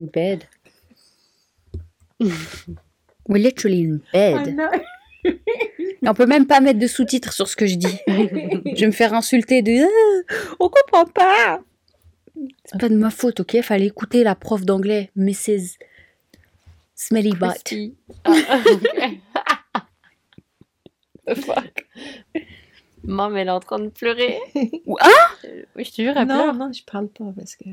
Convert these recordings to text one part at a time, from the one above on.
Bed. We're literally in bed. On peut même pas mettre de sous-titres sur ce que je dis. je vais me faire insulter de Ah, on comprend pas. C'est pas de ma faute, ok? Fallait écouter la prof d'anglais, Mrs. Smelly Butt. Ah, ok. The fuck? Maman, elle est en train de pleurer. Ah Oui, je te jure, elle Non, pleure. non, je parle pas parce que.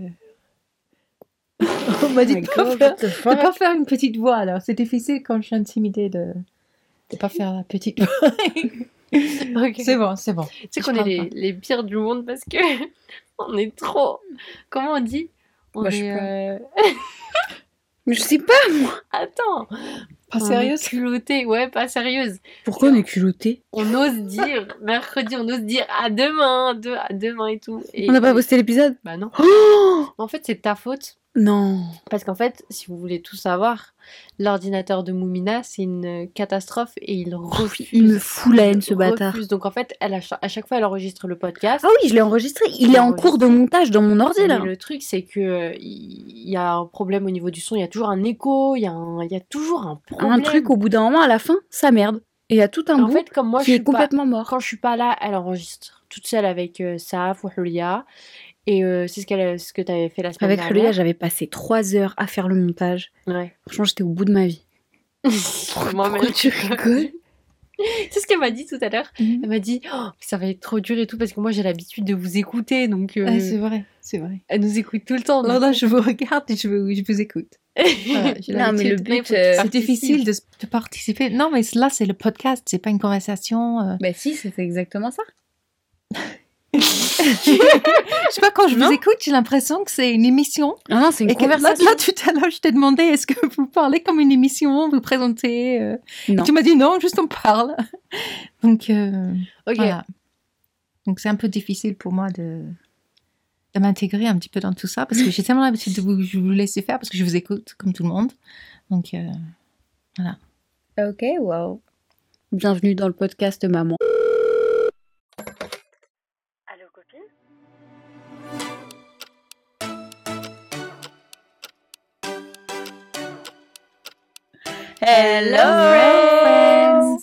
On m'a dit Oh de pas, faire, de pas une petite voix alors. C'est difficile quand je suis intimidée de de pas faire la petite voix. C'est bon, c'est bon. Tu sais qu'on est les, les pires du monde parce que on est trop. Comment on dit? On Bah, je sais est. pas. euh, Mais je sais pas, moi. Attends. Pas on sérieuse? est culotté. Ouais, pas sérieuse. Pourquoi on est culotté On ose dire mercredi, on ose dire à demain, de, à demain et tout. Et, On n'a pas posté l'épisode? Bah non. Oh En fait, c'est ta faute. Non. Parce qu'en fait, si vous voulez tout savoir, l'ordinateur de Moumina, c'est une catastrophe et il refuse. Oh, il me fout la haine, ce bâtard. refuse. Donc en fait, elle, à cha- à chaque fois, elle enregistre le podcast. Ah oui, je l'ai enregistré. Il est en cours de montage dans mon ordi, là. Mais le truc, c'est que euh, il y a un problème au niveau du son. Il y a toujours un écho. Il y, a un- il y a toujours un problème. Un truc, au bout d'un moment, à la fin, ça merde. Et il y a tout un En bout fait, comme moi, je qui suis est complètement pas... mort. quand je suis pas là, elle enregistre toute seule avec euh, Saf ou Hulia. Et euh, c'est ce, qu'elle, ce que tu avais fait la semaine Avec dernière. Julia, j'avais passé trois heures à faire le montage. Ouais. Franchement, j'étais au bout de ma vie. Moi-même. Pourquoi tu rigoles? C'est ce qu'elle m'a dit tout à l'heure. Mhm. Elle m'a dit Oh, ça va être trop dur et tout parce que moi j'ai l'habitude de vous écouter donc euh, Ah, C'est vrai, c'est vrai. elle nous écoute tout le temps. Donc- là, je vous regarde et je vous, je vous écoute. Voilà, Non, mais le but, euh, C'est difficile de, de participer. Non, mais là, c'est le podcast, c'est pas une conversation. euh. Bah si, c'était exactement ça. Je sais pas, quand je Non. vous écoute, j'ai l'impression que c'est une émission. Non, c'est une Et que là, conversation. là, tout à l'heure, je t'ai demandé est-ce que vous parlez comme une émission, vous présentez euh, et. Tu m'as dit non, juste on parle. Donc, euh, voilà. Donc, c'est un peu difficile pour moi de, de m'intégrer un petit peu dans tout ça parce que j'ai tellement l'habitude de vous, je vous laisser faire parce que je vous écoute comme tout le monde. Donc, euh, Ok, wow. Bienvenue dans le podcast Maman. Hello friends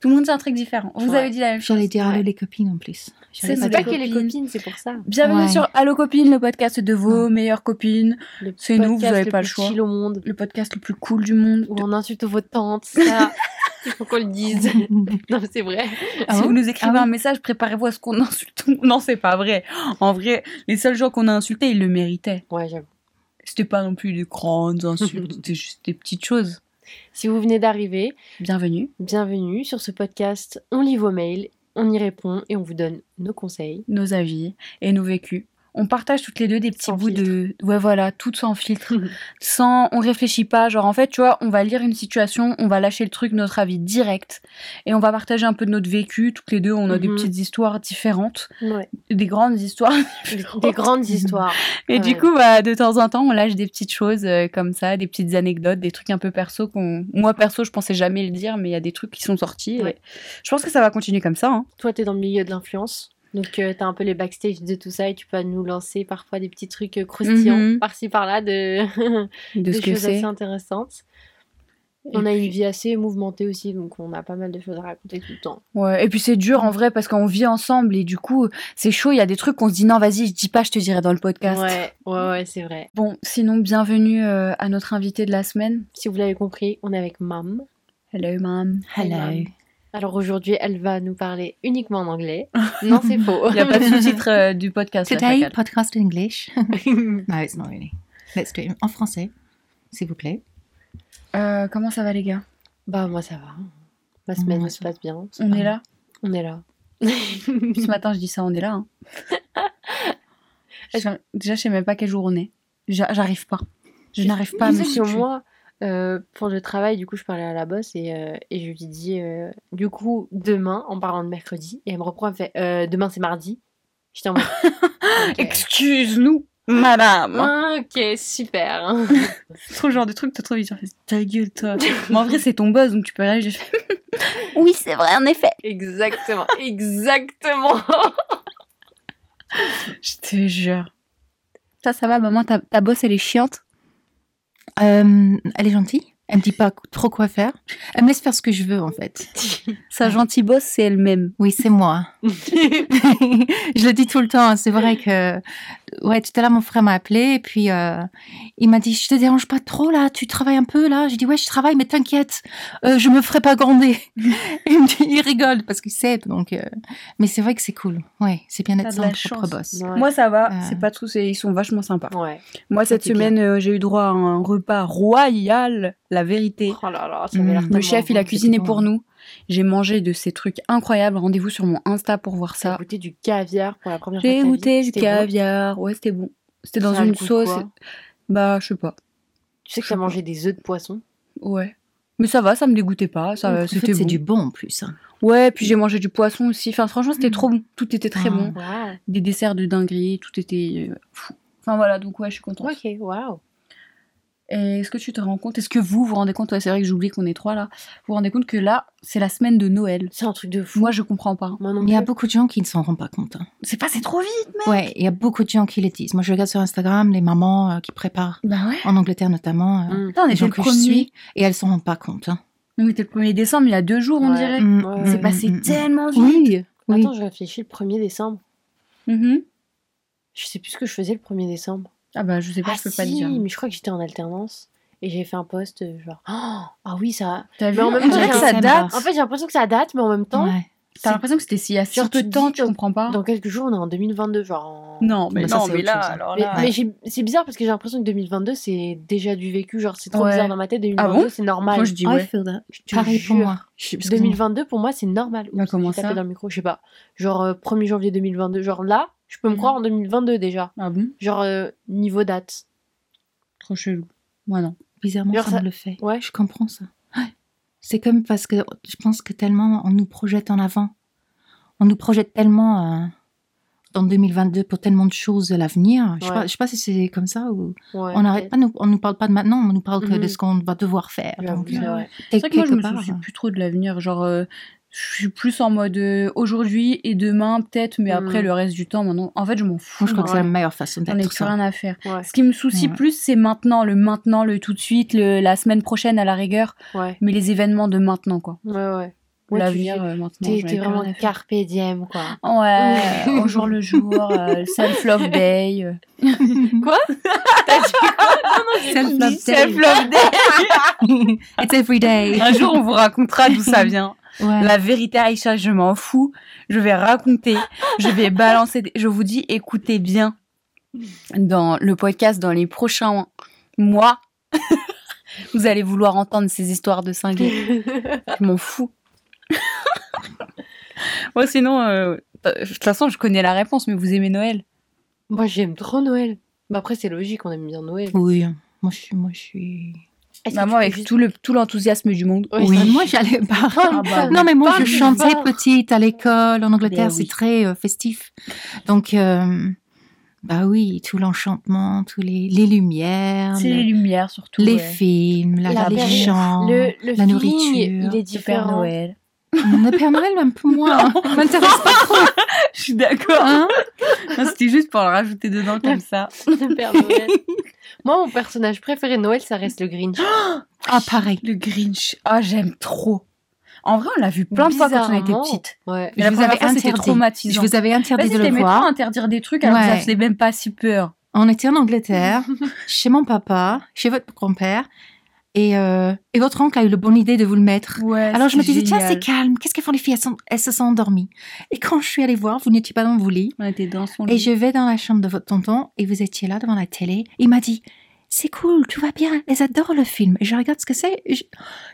Tout le monde dit un truc différent. Vous Ouais. avez dit la même chose. j'allais dire Ouais. allô les copines en plus. C'est pas pas des qu'elle est copines. copine, c'est pour ça. Bienvenue Ouais. sur Allo Copines, le podcast de vos meilleures copines. Le C'est nous, vous avez pas le plus choix. chill au monde Le podcast le plus cool du monde. où on insulte vos tantes. Ça, il faut qu'on le dise. non, mais c'est vrai. Ah si vous nous écrivez Ah un message, préparez-vous à ce qu'on insulte. Non, c'est pas vrai. En vrai, les seuls gens qu'on a insultés, ils le méritaient. Ouais, j'avoue. C'était pas non plus des grandes insultes, c'était juste des petites choses. Si vous venez d'arriver, Bienvenue. bienvenue sur ce podcast. On lit vos mails, on y répond et on vous donne nos conseils. nos avis et nos vécus. On partage toutes les deux des petits Sans bouts de. Ouais, voilà, tout sans filtre. sans. On réfléchit pas. Genre, en fait, tu vois, on va lire une situation, on va lâcher le truc, notre avis direct. Et on va partager un peu de notre vécu. Toutes les deux, on a des Mhm. petites histoires différentes. Ouais. Des grandes histoires. Des, des grandes histoires. Et du coup, bah, de temps en temps, on lâche des petites choses euh, comme ça, des petites anecdotes, des trucs un peu perso qu'on. Moi, perso, je pensais jamais le dire, mais il y a des trucs qui sont sortis. et. Je pense que ça va continuer comme ça. hein. Toi, t'es dans le milieu de l'influence. Donc, euh, t'as un peu les backstage de tout ça et tu peux nous lancer parfois des petits trucs euh, croustillants Mhm. par-ci par-là de, De des ce que choses c'est. assez intéressantes. Et on a puis- une vie assez mouvementée aussi, donc on a pas mal de choses à raconter tout le temps. Ouais, et puis c'est dur en vrai parce qu'on vit ensemble et du coup, c'est chaud. Il y a des trucs qu'on se dit non, vas-y, je dis pas, je te dirai dans le podcast. Ouais, ouais, ouais, c'est vrai. Bon, sinon, bienvenue euh, à notre invité de la semaine. Si vous l'avez compris, on est avec Mam. Hello, mam. Mam. Alors aujourd'hui, elle va nous parler uniquement en anglais. non, c'est faux. Il n'y a pas de sous-titre euh, du podcast. Today, podcast in English. no, it's not really. Let's do it en français, s'il vous plaît. Euh, comment ça va, les gars? Bah, moi, ça va. Ma semaine Moi, se ça va. passe bien. On est là? On est là. Ce matin, je dis ça, on est là. hein. Je- Déjà, je sais même pas quel jour on est. J'a- J'arrive pas. Je n'arrive pas à me situer. moi, euh, pour le travail, du coup, je parlais à la boss et, euh, et je lui dis, euh, du coup, demain, en parlant de mercredi, et elle me reprend, elle fait, demain c'est mardi. J'étais en mode, ok. Excuse-nous, madame. Ok, super. C'est trop le genre de truc, envie de dire ta gueule, toi. Mais en vrai, c'est ton boss, donc tu peux réagir. oui, c'est vrai, en effet. exactement, exactement. Je te jure. Ça, ça va, maman, ta, ta boss, elle est chiante. Euh, elle est gentille. Elle me dit pas trop quoi faire. Elle me laisse faire ce que je veux en fait. Sa gentille bosse, c'est elle-même. Oui, c'est moi. je le dis tout le temps. C'est vrai que ouais, tout à l'heure mon frère m'a appelé et puis euh, il m'a dit je te dérange pas trop là, tu travailles un peu là? J'ai dit ouais, je travaille, mais t'inquiète, euh, je me ferai pas gronder. il me dit il rigole parce qu'il sait donc. euh, Mais c'est vrai que c'est cool. Ouais, c'est bien d'être son propre chance. boss. Ouais. Moi, ça va. Euh. C'est pas tout. c'est- Ils sont vachement sympas. Ouais. Moi, cette semaine, euh, j'ai eu droit à un repas royal. La vérité. Oh là là, ça avait l'air Mm. Le chef, il a cuisiné bon. pour nous. J'ai mangé de ces trucs incroyables. Rendez-vous sur mon Insta pour voir ça. goûté du caviar pour la première fois. J'ai goûté du caviar. Ouais, c'était bon. C'était dans une sauce. Bah, je sais pas. Tu sais que t'as mangé des œufs de poisson Ouais. Mais ça va, ça me dégoûtait pas. Ça, En fait, c'était c'est bon. du bon en plus. hein. Ouais, puis j'ai mangé du poisson aussi. Enfin, franchement, c'était Mm. trop bon. Tout était très Ah. bon. Des desserts de dinguerie. Tout était euh, fou. Enfin, voilà. Donc, ouais, je suis contente. Ok, waouh. Et est-ce que tu te rends compte Est-ce que vous vous rendez compte Ouais, c'est vrai que j'oublie qu'on est trois là. Vous vous rendez compte que là, c'est la semaine de Noël. C'est un truc de fou. Moi, je comprends pas. Moi non Il y a plus. beaucoup de gens qui ne s'en rendent pas compte. hein. C'est passé trop vite, mec. Ouais, il y a beaucoup de gens qui le disent. Moi, je regarde sur Instagram les mamans euh, qui préparent, Bah ouais. en Angleterre notamment, euh, Mm. Putain, on les était gens le que premier. je suis, et elles s'en rendent pas compte. hein. On était le 1er décembre, il y a deux jours, on Ouais. dirait. Mm, Ouais, C'est passé mm, mm. tellement vite. Oui, oui. Attends, je réfléchis le 1er décembre. Mhm. Je sais plus ce que je faisais le 1er décembre. Ah bah, je sais pas, ah je peux si, pas te dire. mais je crois que j'étais en alternance. Et j'ai fait un post euh, genre oh, ah oui ça T'as vu en même On temps, que j'ai ça date. en fait j'ai l'impression que ça date mais en même temps Ouais. T'as l'impression que c'était y a si Genre, peu tu de te temps, dis tu dans- comprends pas dans quelques jours on est en 2022 genre en- Non, mais Bah, ça, non, mais là, chose, alors mais, là. mais c'est bizarre parce que j'ai l'impression que 2022 c'est déjà du vécu genre c'est trop Ouais. bizarre dans ma tête 2022 Ah bon c'est normal Moi, je dis Ah, I ouais. Je Pareil pour moi. Je- parce que- 2022 pour moi c'est normal Bah, comment ça dans le micro je sais pas genre euh, 1er janvier 2022 genre là je peux me croire en 2022 déjà Ah bon? Genre euh, niveau date Trop chelou. Moi, non. Bizarrement, Genre ça, ça- me le fait. Ouais. Je comprends ça. Ouais. C'est comme parce que je pense que tellement on nous projette en avant. On nous projette tellement euh, dans 2022 pour tellement de choses à l'avenir. Je sais Ouais. pas- je sais pas si c'est comme ça ou Ouais, on n'arrête pas, nous, on nous parle pas de maintenant, on nous parle que de Mhm. ce qu'on va devoir faire. C'est euh, vrai. C'est vrai que moi, je me soucie euh, plus trop de l'avenir. Genre, euh, je suis plus en mode euh, aujourd'hui et demain, peut-être, mais après, Mm. le reste du temps, maintenant. En fait, je m'en fous. Moi, je crois que c'est la meilleure façon J'en ai d'être. plus ça. rien à faire. Ouais. Ce qui me soucie Ouais. plus, c'est maintenant, le maintenant, le tout de suite, le, la semaine prochaine à la rigueur, ouais mais les événements de maintenant, quoi. ouais ouais L'avenir, euh, maintenant. T'es vraiment carpe diem, quoi. Ouais, au jour le jour, euh, self-love day. euh. Quoi? T'as dit quoi? Self-love day. Self-love day. It's every day. Un jour, on vous racontera d'où ça vient. Ouais. La vérité, Aïcha, je m'en fous. Je vais raconter, je vais balancer. des- Je vous dis, écoutez bien dans le podcast dans les prochains mois. vous allez vouloir entendre ces histoires de cinglés. Je m'en fous. Moi, sinon, euh, de toute façon, je connais la réponse, mais vous aimez Noël Moi, j'aime trop Noël. Bah après, c'est logique, on aime bien Noël. Oui, moi je suis. Moi, je suis... Tu avec juste- tout le tout l'enthousiasme du monde. Oui, moi j'allais pas. Ah bah, Non, mais moi je chantais petite à l'école en Angleterre, Ben oui. c'est très euh, festif. Donc, euh, bah oui, tout l'enchantement, tous les, les lumières, C'est le- les lumières, surtout. les ouais. films, la, La les période- chants, le, le la nourriture. il est Le Père différent. Noël. Le Père Noël, même pour moi, hein. m'intéresse pas trop. Je suis d'accord. Hein C'était juste pour le rajouter dedans comme ça. Le Père Noël. Moi, mon personnage préféré de Noël, ça reste le Grinch. ah, pareil. Le Grinch. Ah, j'aime trop. En vrai, on l'a vu plein de fois quand on était petite. Ouais. Mais la Je vous première avais fois, c'était interdit. traumatisant. Je vous avais interdit de le voir. interdire des trucs alors que ça Ouais. faisait même pas si peur. On était en Angleterre, chez mon papa, chez votre grand-père, et, euh, et votre oncle a eu la bonne idée de vous le mettre. Ouais. Alors je me disais, tiens, c'est génial. calme, qu'est-ce qu'elles font les filles? Elles, sont- elles se sont endormies. Et quand je suis allée voir, vous n'étiez pas dans vos lits, On était dans son et lit. je vais dans la chambre de votre tonton, et vous étiez là devant la télé. Il m'a dit, c'est cool, tout va bien, elles adorent le film. Et je regarde ce que c'est, je-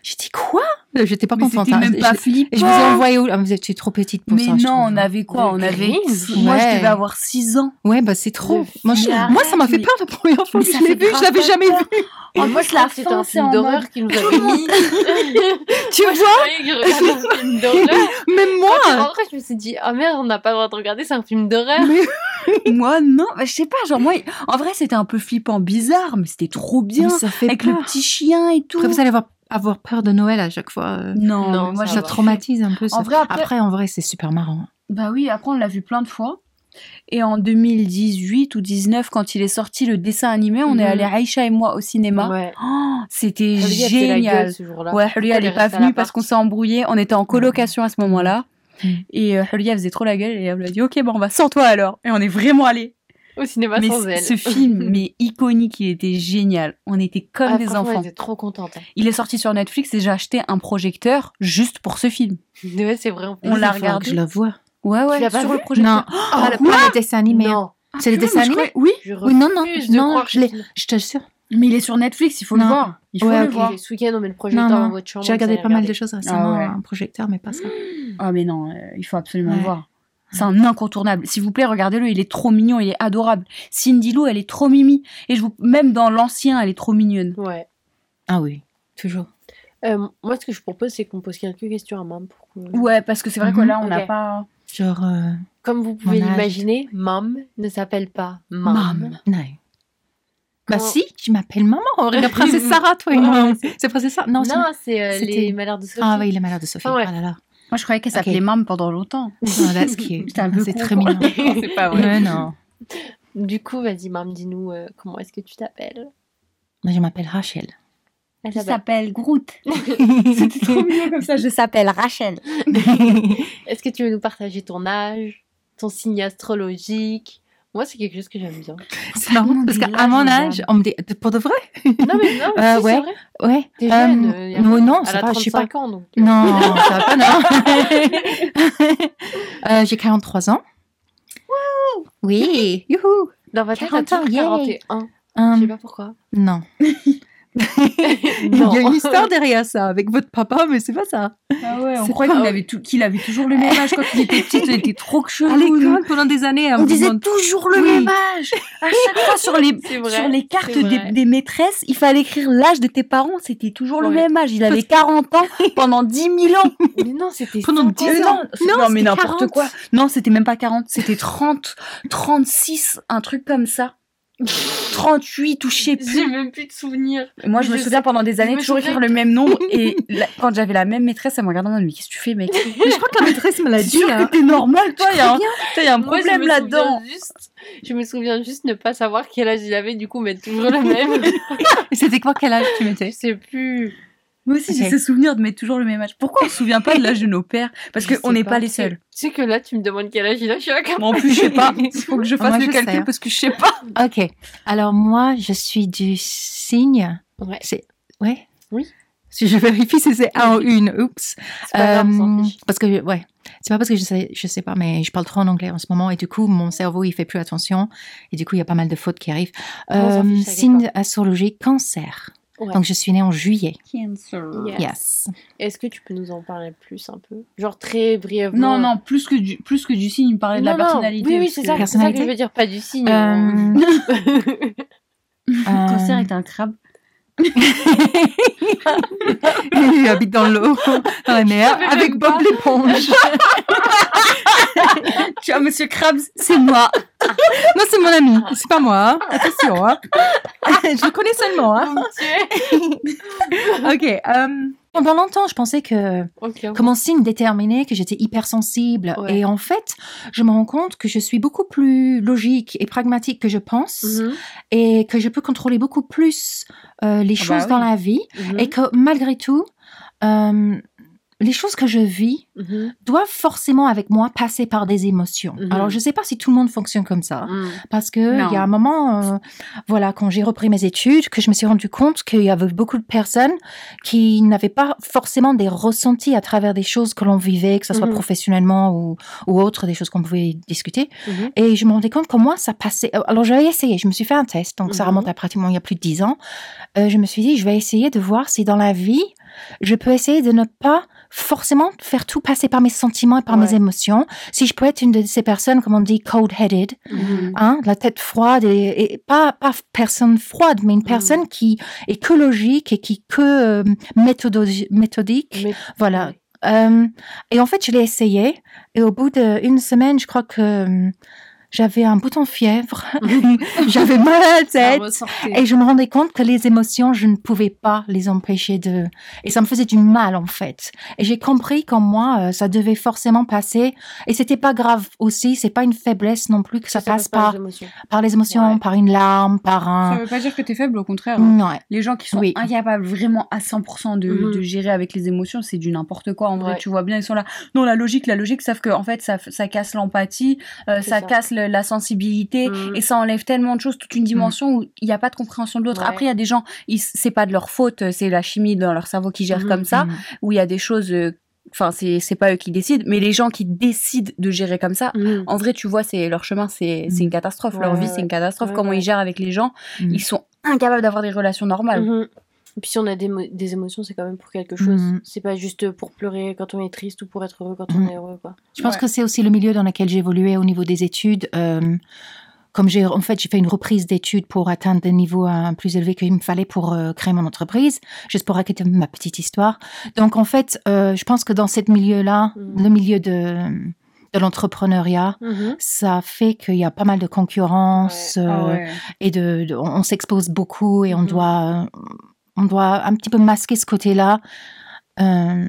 j'ai dit, quoi? Euh, J'étais pas Mais contente. c'était hein. même Je- pas je- flippant. et je vous ai envoyé où? Ah, Vous étiez trop petite pour Mais ça. je non, trouve. on avait quoi? On avait. Grinch Moi, je Ouais. devais avoir 6 ans. Ouais, bah c'est trop. Moi, je- ça m'a fait Mais- peur la première fois Mais que je l'ai vu. Je l'avais jamais peur. vu. En moi, je la fin, un c'est film d'horreur qu'ils nous avaient mis. Tu Moi, je vois? je. Même Quand je moi. rentrée, je me suis dit, ah merde, on n'a pas le droit de regarder, c'est un film d'horreur. Moi, non. Bah, je sais pas. Genre, moi, en vrai, c'était un peu flippant, bizarre, mais c'était trop bien. Mais ça fait Avec peur. le petit chien et tout. Après, vous allez avoir, avoir peur de Noël à chaque fois. euh, Non, moi, ça Ça traumatise un peu. ça. En vrai, après- en vrai, c'est super marrant. Bah oui, après, on l'a vu plein de fois. Et en 2018 ou 19, quand il est sorti le dessin animé, on est Mhm. allé Aïcha et moi au cinéma. Ouais. Oh, C'était gueule génial. ce jour-là. Ouais, Huria, elle Elle est est pas venue parce qu'on s'est embrouillé. On était en colocation à ce moment-là. Mm. Et euh, Huria faisait trop la gueule et elle lui a dit Ok, bon, on va sans toi alors. Et on est vraiment allé. Au cinéma mais sans elle. ce film, mais iconique, il était génial. On était comme Ah, des enfants. Elle était trop contente. hein. Il est sorti sur Netflix et j'ai acheté un projecteur juste pour ce film. Ouais, c'est vrai. On l'a regardé. que Je le vois. Ouais, ouais, Tu l'as pas sur le projecteur. Non, pas, le, quoi pas le dessin animé. Non. C'est le Purée, dessin je animé Oui, Je Oui, non, non, de non, croire je je te jure. Mais il est sur Netflix, il faut le voir. Il faut Ouais, le ok. voir. Ce week-end, on met le projecteur Non, dans non. votre chambre. J'ai regardé pas mal de choses récemment, Ah ouais. un projecteur, mais pas ça. Ah mais non, euh, il faut absolument le voir. C'est un incontournable. S'il vous plaît, regardez-le, il est trop mignon, il est adorable. Cindy Lou, elle est trop mimi. Et je vous... même dans l'ancien, elle est trop mignonne. Ouais. Ah oui, toujours. Euh, moi, ce que je propose, c'est qu'on pose quelques questions à Mam. Pour Ouais, parce que c'est vrai que là, on n'a pas... Genre, euh, Comme vous pouvez l'imaginer, Mam ne s'appelle pas Mam. Mam. Non. Bah si, tu m'appelles maman. Regarde Princesse Sarah, toi moi. c'est- Princesse Sarah Non, c'est- Non, c'est euh, les malheurs de Sophie. Ah oui, les malheurs de Sophie. Ah ouais. Ah là là. Moi, je croyais qu'elle s'appelait Mam pendant longtemps. Oh, peu C'est très quoi. mignon. c'est pas vrai. Ouais, non. Du coup, vas-y, Mam, dis-nous euh, comment est-ce que tu t'appelles? Moi, je m'appelle Rachel. Elle Je s'appelle- s'appelle Groot. C'était trop mignon comme ça. Je s'appelle Rachel. Est-ce que tu veux nous partager ton âge, ton signe astrologique Moi, c'est quelque chose que j'aime bien. C'est marrant parce qu'à l'âge mon âge, on me dit pour de vrai? Non, mais non, Euh, si, ouais. c'est vrai. Ouais. T'es Euh, jeune. euh, a non, pas- non, ça va, je sais pas. 35 ans, donc. euh, Non, ça va pas, non. Euh, J'ai 43 ans. Oui, youhou. Dans tête, 40 t'as ans, toujours yay. 41. Euh, Je sais pas pourquoi. non. Il y a une histoire derrière ça avec votre papa, mais c'est pas ça. Ah ouais, on C'est croyait qu'il avait, tout- qu'il avait toujours le même âge quand il était petit. Il était trop chelou. À l'école, pendant des années, On disait toujours le Oui. même âge. À chaque fois sur les, C'est vrai. sur les cartes des, maîtresses, il fallait écrire l'âge de tes parents. C'était toujours le même âge. Il avait 40 ans pendant 10 000 ans. Mais non, c'était Pendant 50 10 Euh, ans. non, Non, mais c'était n'importe 40. quoi. Non, c'était même pas 40. C'était 30, 36, un truc comme ça. 38 ou je sais J'ai plus. même plus de souvenirs. Et Moi, je Je me souviens pendant des années je toujours écrire le même nombre. Et la- quand j'avais la même maîtresse, elle me regardait en mode, mais qu'est-ce que tu fais, mec? Mais je crois que la maîtresse me l'a dit. sûr hein. que t'es normal, toi Il y a un, Très toi, y a un Moi, je problème me là-dedans. je me souviens juste ne pas savoir quel âge il avait, du coup, mettre toujours le même. Et C'était quoi quel âge tu je mettais sais plus. Moi aussi, j'ai ce souvenir de mettre toujours le même âge. Pourquoi on se souvient pas de l'âge de nos pères? Parce qu'on n'est pas. pas les seuls. Tu sais que là, tu me demandes quel âge il a, je suis là en plus, je sais pas. Il faut que je fasse Moi, le je calcul sais. parce que je sais pas. Ok. Alors moi, je suis du signe. Ouais. C'est ouais. Oui. Si je vérifie si c'est un ou une, oups. C'est pas Euh, parce que ouais, c'est pas parce que je sais, je sais pas, mais je parle trop en anglais en ce moment et du coup mon cerveau il fait plus attention et du coup il y a pas mal de fautes qui arrivent. Euh, signe astrologique Cancer. Ouais. Donc je suis née en juillet. Yes. Yes. Est-ce que tu peux nous en parler plus un peu? Genre très brièvement. Non, non, plus que du, plus que du signe, il me parlait de la Non, non. personnalité. Oui, oui, c'est ça, c'est ça que Personnalité je veux dire, pas du signe. Euh, hein. Cancer euh, est un crabe. il habite dans l'eau, dans la mer, avec Bob l'éponge. Tu vois, monsieur Krabs, c'est moi. non, c'est mon ami, c'est pas moi. hein. Attention, hein. je le connais seulement. Hein. Ok. euh, pendant longtemps, je pensais que Ok. que mon signe déterminait que j'étais hypersensible. Ouais. Et en fait, je me rends compte que je suis beaucoup plus logique et pragmatique que je pense Mhm, et que je peux contrôler beaucoup plus euh, les Ah choses bah dans oui. la vie mhm, et que malgré tout, euh, les choses que je vis mhm, doivent forcément avec moi passer par des émotions. Mhm. Alors, je sais pas si tout le monde fonctionne comme ça. mhm. Parce que il y a un moment, euh, voilà, quand j'ai repris mes études, que je me suis rendu compte qu'il y avait beaucoup de personnes qui n'avaient pas forcément des ressentis à travers des choses que l'on vivait, que ce soit Mhm. professionnellement ou, ou autre, des choses qu'on pouvait discuter. Et je me rendais compte que moi, ça passait. euh, Alors, j'avais essayé, je me suis fait un test, donc ça remonte à pratiquement il y a plus de dix ans. Euh, je me suis dit, je vais essayer de voir si dans la vie, je peux essayer de ne pas forcément faire tout passer par mes sentiments et par Ouais. mes émotions. Si je peux être une de ces personnes, comme on dit, cold-headed, Mhm. hein, la tête froide et, et pas pas personne froide, mais une personne qui est que logique et qui que euh, méthodo- méthodique. Voilà. Euh, et en fait, je l'ai essayé et au bout d'une semaine, je crois que euh, j'avais un bouton fièvre, j'avais mal à la tête, et je me rendais compte que les émotions, je ne pouvais pas les empêcher de, et ça me faisait du mal en fait. Et j'ai compris qu'en moi, euh, ça devait forcément passer, et c'était pas grave aussi, c'est pas une faiblesse non plus que ça, passe par, par les émotions, par une larme, par un. Ça veut pas dire que tu es faible, au contraire. Hein. Les gens qui sont incapables vraiment à 100% de, mhm. de, gérer avec les émotions, c'est du n'importe quoi. En vrai, tu vois bien, ils sont là. Non, la logique, la logique, sauf que en fait, ça, ça casse l'empathie, euh, ça, casse la sensibilité mm. et ça enlève tellement de choses, toute une dimension où il n'y a pas de compréhension de l'autre. Après, il y a des gens, c'est pas de leur faute, c'est la chimie dans leur cerveau qui gère mm, comme ça, mm. où il y a des choses euh, enfin c'est c'est pas eux qui décident mais les gens qui décident de gérer comme ça en vrai tu vois c'est leur chemin c'est c'est une catastrophe. Leur vie c'est une catastrophe. Comment ils gèrent avec les gens ils sont incapables d'avoir des relations normales. Mm-hmm. Et puis si on a des, des émotions, c'est quand même pour quelque chose. Mm. C'est pas juste pour pleurer quand on est triste ou pour être heureux quand on mm. est heureux. Quoi. Je pense que c'est aussi le milieu dans lequel évolué au niveau des études. Euh, comme j'ai en fait j'ai fait une reprise d'études pour atteindre des niveaux un plus élevés qu'il me fallait pour euh, créer mon entreprise, juste pour raconter ma petite histoire. Donc en fait, euh, je pense que dans ce milieu-là, mm. le milieu de de l'entrepreneuriat, mm-hmm. ça fait qu'il y a pas mal de concurrence ah et de, on, s'expose beaucoup et on mm-hmm. doit on doit un petit peu masquer ce côté-là. Euh,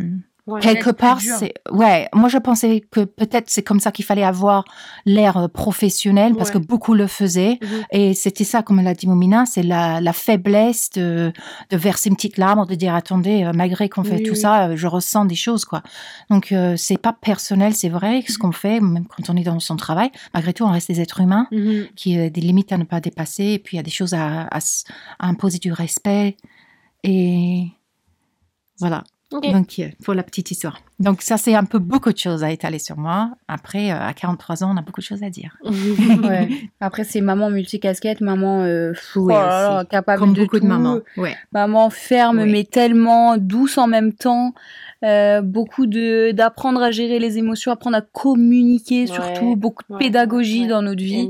quelque part, c'est ouais. Moi, je pensais que peut-être c'est comme ça qu'il fallait avoir l'air euh, professionnel parce que beaucoup le faisaient mhm. et c'était ça, comme l'a dit Momina, c'est la, la, faiblesse de, de verser une petite larme, de dire attendez, euh, malgré qu'on fait tout ça, je ressens des choses quoi. Donc c'est pas personnel, c'est vrai ce mhm. qu'on fait, même quand on est dans son travail. Malgré tout, on reste des êtres humains mhm. qui ont des limites à ne pas dépasser et puis il y a des choses à, à, à imposer du respect. Et voilà. Donc, euh, pour la petite histoire. Donc, ça, c'est un peu beaucoup de choses à étaler sur moi. Après, euh, à 43 ans, on a beaucoup de choses à dire. Après, c'est maman multicasquette, maman euh, oh capable Comme de beaucoup de mamans. Maman ferme, mais tellement douce en même temps. beaucoup de d'apprendre à gérer les émotions, apprendre à communiquer surtout, beaucoup de pédagogie dans notre vie.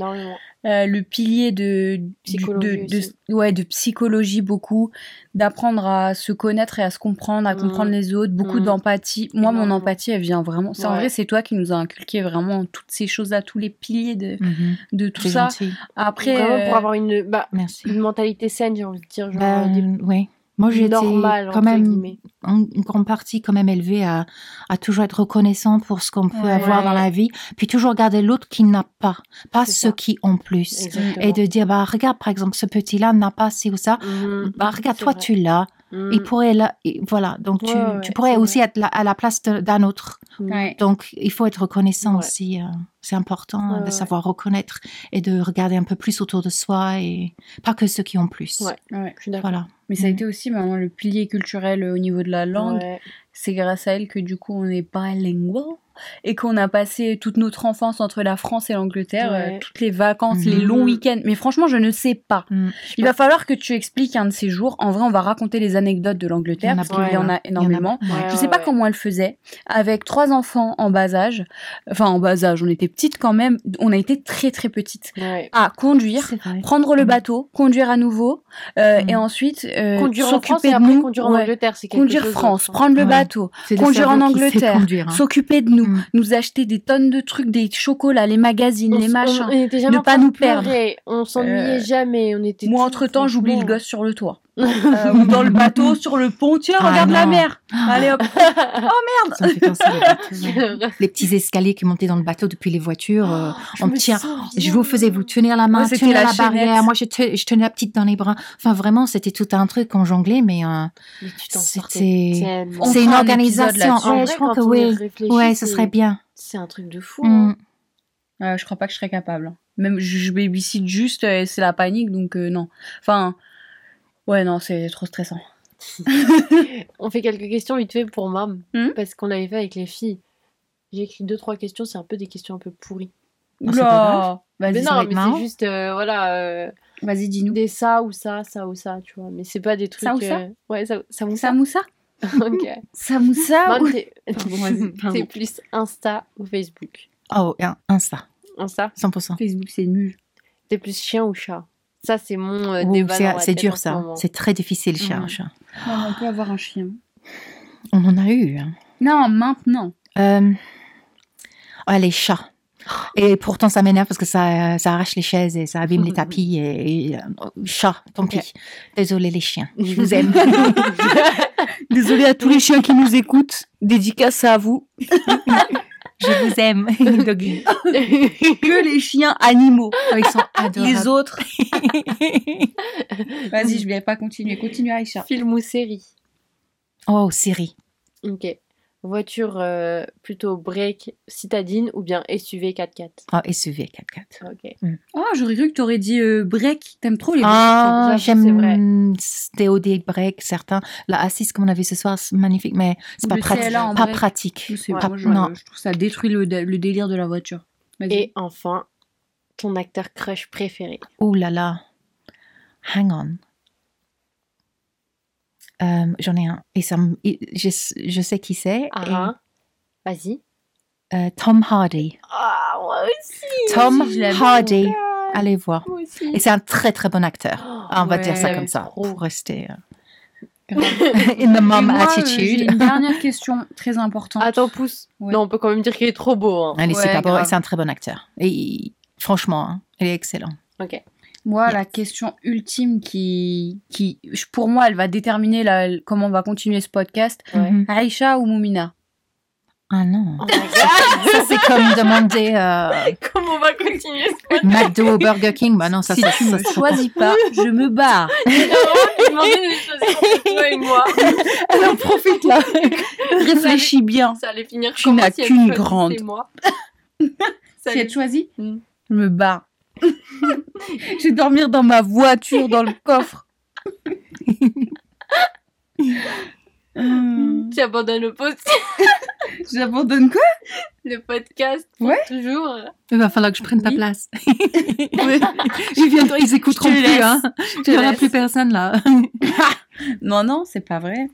Euh, le pilier de, psychologie de, ouais, de psychologie beaucoup, d'apprendre à se connaître et à se comprendre, à comprendre mmh. les autres, beaucoup mmh. d'empathie. Moi, mon empathie, elle vient vraiment. C'est en vrai, c'est toi qui nous a inculqué vraiment toutes ces choses-là, tous les piliers de, mmh de tout ça. Après, vraiment pour euh, avoir une, bah, une mentalité saine, j'ai envie de dire. Genre, bah, ouais. Moi, j'ai été quand même en grande partie quand même élevée à, à toujours être reconnaissant pour ce qu'on peut avoir dans la vie, puis toujours garder l'autre qui n'a pas, pas ceux qui ont plus, et de dire bah regarde par exemple ce petit là n'a pas ci ou ça, mmh bah regarde toi tu l'as, il mmh. pourrait là, voilà. Donc tu, tu pourrais aussi être à la place d'un autre. Donc il faut être reconnaissant aussi. Euh, c'est important de savoir reconnaître et de regarder un peu plus autour de soi et pas que ceux qui ont plus. Ouais, je suis d'accord. Voilà. Mais ça a mmh. été aussi le pilier culturel au niveau de la langue. C'est grâce à elle que du coup on est bilingual et qu'on a passé toute notre enfance entre la France et l'Angleterre, euh, toutes les vacances, les mhm. longs week-ends. Mais franchement, je ne sais pas. Mm. Il va falloir que tu expliques un de ces jours. En vrai, on va raconter les anecdotes de l'Angleterre parce qu'il y en a énormément. je sais pas comment elle faisait avec trois enfants en bas âge. Enfin, en bas âge, on était petites quand même. On a été très très petites à conduire, prendre le mm. bateau, conduire à nouveau euh, mm. et ensuite euh, conduire en France et après conduire en Angleterre. C'est conduire France, prendre le bateau, conduire en Angleterre, hein. s'occuper de nous, Mm. nous acheter des tonnes de trucs, des chocolats, les magazines, les machins, ne pas nous perdre. On s'ennuyait euh, jamais. On était moi, entre temps, j'oublie le gosse sur le toit. Euh, ou dans le bateau, sur le pont. Tiens, ah regarde la mer. Allez hop. oh merde. les, petits escaliers qui montaient dans le bateau depuis les voitures. Euh, on tient. Je vous faisais vous tenir la main, tenir la, la barrière. Moi, je, je, tenais la petite dans les bras. Enfin, vraiment, c'était tout un truc qu'on jonglait, mais, euh, c'était. C'est une organisation. je crois que oui. Ouais, ce serait bien. C'est un truc de fou. Mm. Hein. je crois pas que je serais capable. Même je, je babysit juste, c'est la panique, donc non. Enfin. Ouais, non, c'est trop stressant. on fait quelques questions vite fait pour Mam, hmm parce qu'on l'avait fait avec les filles. J'ai écrit deux trois questions, c'est un peu des questions un peu pourries. Ah, mais non, mais c'est juste euh, voilà. Euh, Vas-y, dis-nous. Des ça ou ça, ça ou ça, tu vois. Mais c'est pas des trucs. Ça ou ça. Euh, ouais, ça, ça ou ça. Ça ou ça. ok. Ça ou ça. C'est plus Insta ou Facebook? Oh, Insta. Insta? 100%. Facebook, c'est nul. T'es plus chien ou chat? Ça, c'est mon euh, débat. C'est dur, ça. C'est très difficile, chien, un chat. on peut avoir un chien. On en a eu. Hein. Non, maintenant. Euh... les chats. Et pourtant, ça m'énerve parce que ça, ça arrache les chaises et ça abîme les tapis. Et, et, euh, chat, tant pis. Désolé les chiens, je vous aime. Désolée à tous les chiens qui nous écoutent. Dédicace à vous. Je vous aime, Doggy. Que les chiens animaux. Oh, ils sont adorables. Les autres. Vas-y, je vais pas continuer. Continue, Aïcha. Film ou série? Oh, série. Ok. Voiture euh, plutôt break citadine ou bien SUV 4x4 Oh, SUV 4x4. Ok. Oh, j'aurais cru que t'aurais dit euh, break. T'aimes trop les Ah, j'aime TOD break, certains. La assise, comme on a vu ce soir, c'est magnifique, mais c'est pas, prati- pas break. pratique. Ouais. vrai, moi, je, Non. je trouve que ça détruit le, le délire de la voiture. Et enfin, ton acteur crush préféré Oh là là. Hang on. Euh, J'en ai un. Et ça, me- et je, je sais qui c'est. Ah, Et, ah. Vas-y. euh, Tom Hardy. Ah, moi aussi Tom. Hardy. Allez voir. Moi aussi. Et c'est un très très bon acteur. Ah, on va Ouais, dire ça comme ça. trop. Pour rester euh, in the mom Et moi, attitude. Une dernière question très importante. Attends, pousse. Ouais. Non, on peut quand même dire qu'il est trop beau. Hein. Allez, c'est Ouais, pas beau, grave. c'est un très bon acteur. Et franchement, hein, il est excellent. Ok. Moi, Yes. la question ultime qui, qui, pour moi, elle va déterminer la, comment on va continuer ce podcast. Ouais. Mhm. Aïcha ou Moumina? Ah non. Oh. Ça, c'est comme demander euh, Comment on va continuer ce McDo ou Burger King? Bah non, ça, Si ça, tu ça- choisis pas, je me barre. podcast demandé de choisir entre toi et moi. Elle en profite là. Réfléchis bien. Ça allait finir Tu n'as qu'une grande. moi. Si elle choisit, Mm. je me barre. je vais dormir dans ma voiture, dans le coffre. Hum, Tu abandonnes le, post J'abandonne quoi? Le podcast pour Ouais. toujours. Il va falloir que je prenne ta Oui. place. ils, viendront, ils écouteront plus. laisse. Hein. Il n'y aura plus personne là. Non, non, c'est pas vrai.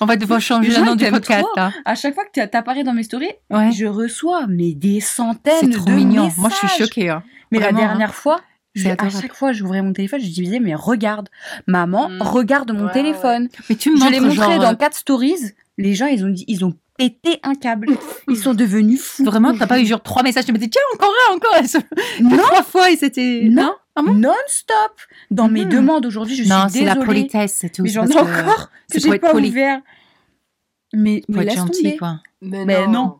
On va devoir changer le nom du podcast. trop. Là. À chaque fois que t'a- t'apparais dans mes stories, Ouais. je reçois mais des C'est centaines trop de mignon. messages. Moi, je suis choquée. hein. Mais Vraiment, la dernière fois, je- à chaque fois, j'ouvrais mon téléphone, je disais mais regarde, maman, Mm. regarde mon Ouais, téléphone. Mais tu me Je l'ai montré genre. dans quatre stories. Les gens, ils ont dit, ils ont pété un câble. Ils sont devenus fous. Vraiment, t'as pas eu genre trois messages. Tu me dis, tiens, encore un, encore un. Non, Trois fois, et c'était. non, Ah bon? Non-stop. Dans mes Mhm. demandes aujourd'hui, je Non, suis c'est la désolée. politesse, c'est tout. Mais j'en ai que- encore que j'ai pas poli. ouvert. Mais, Pour mais être laisse gentil, tomber. quoi. Mais, Mais non.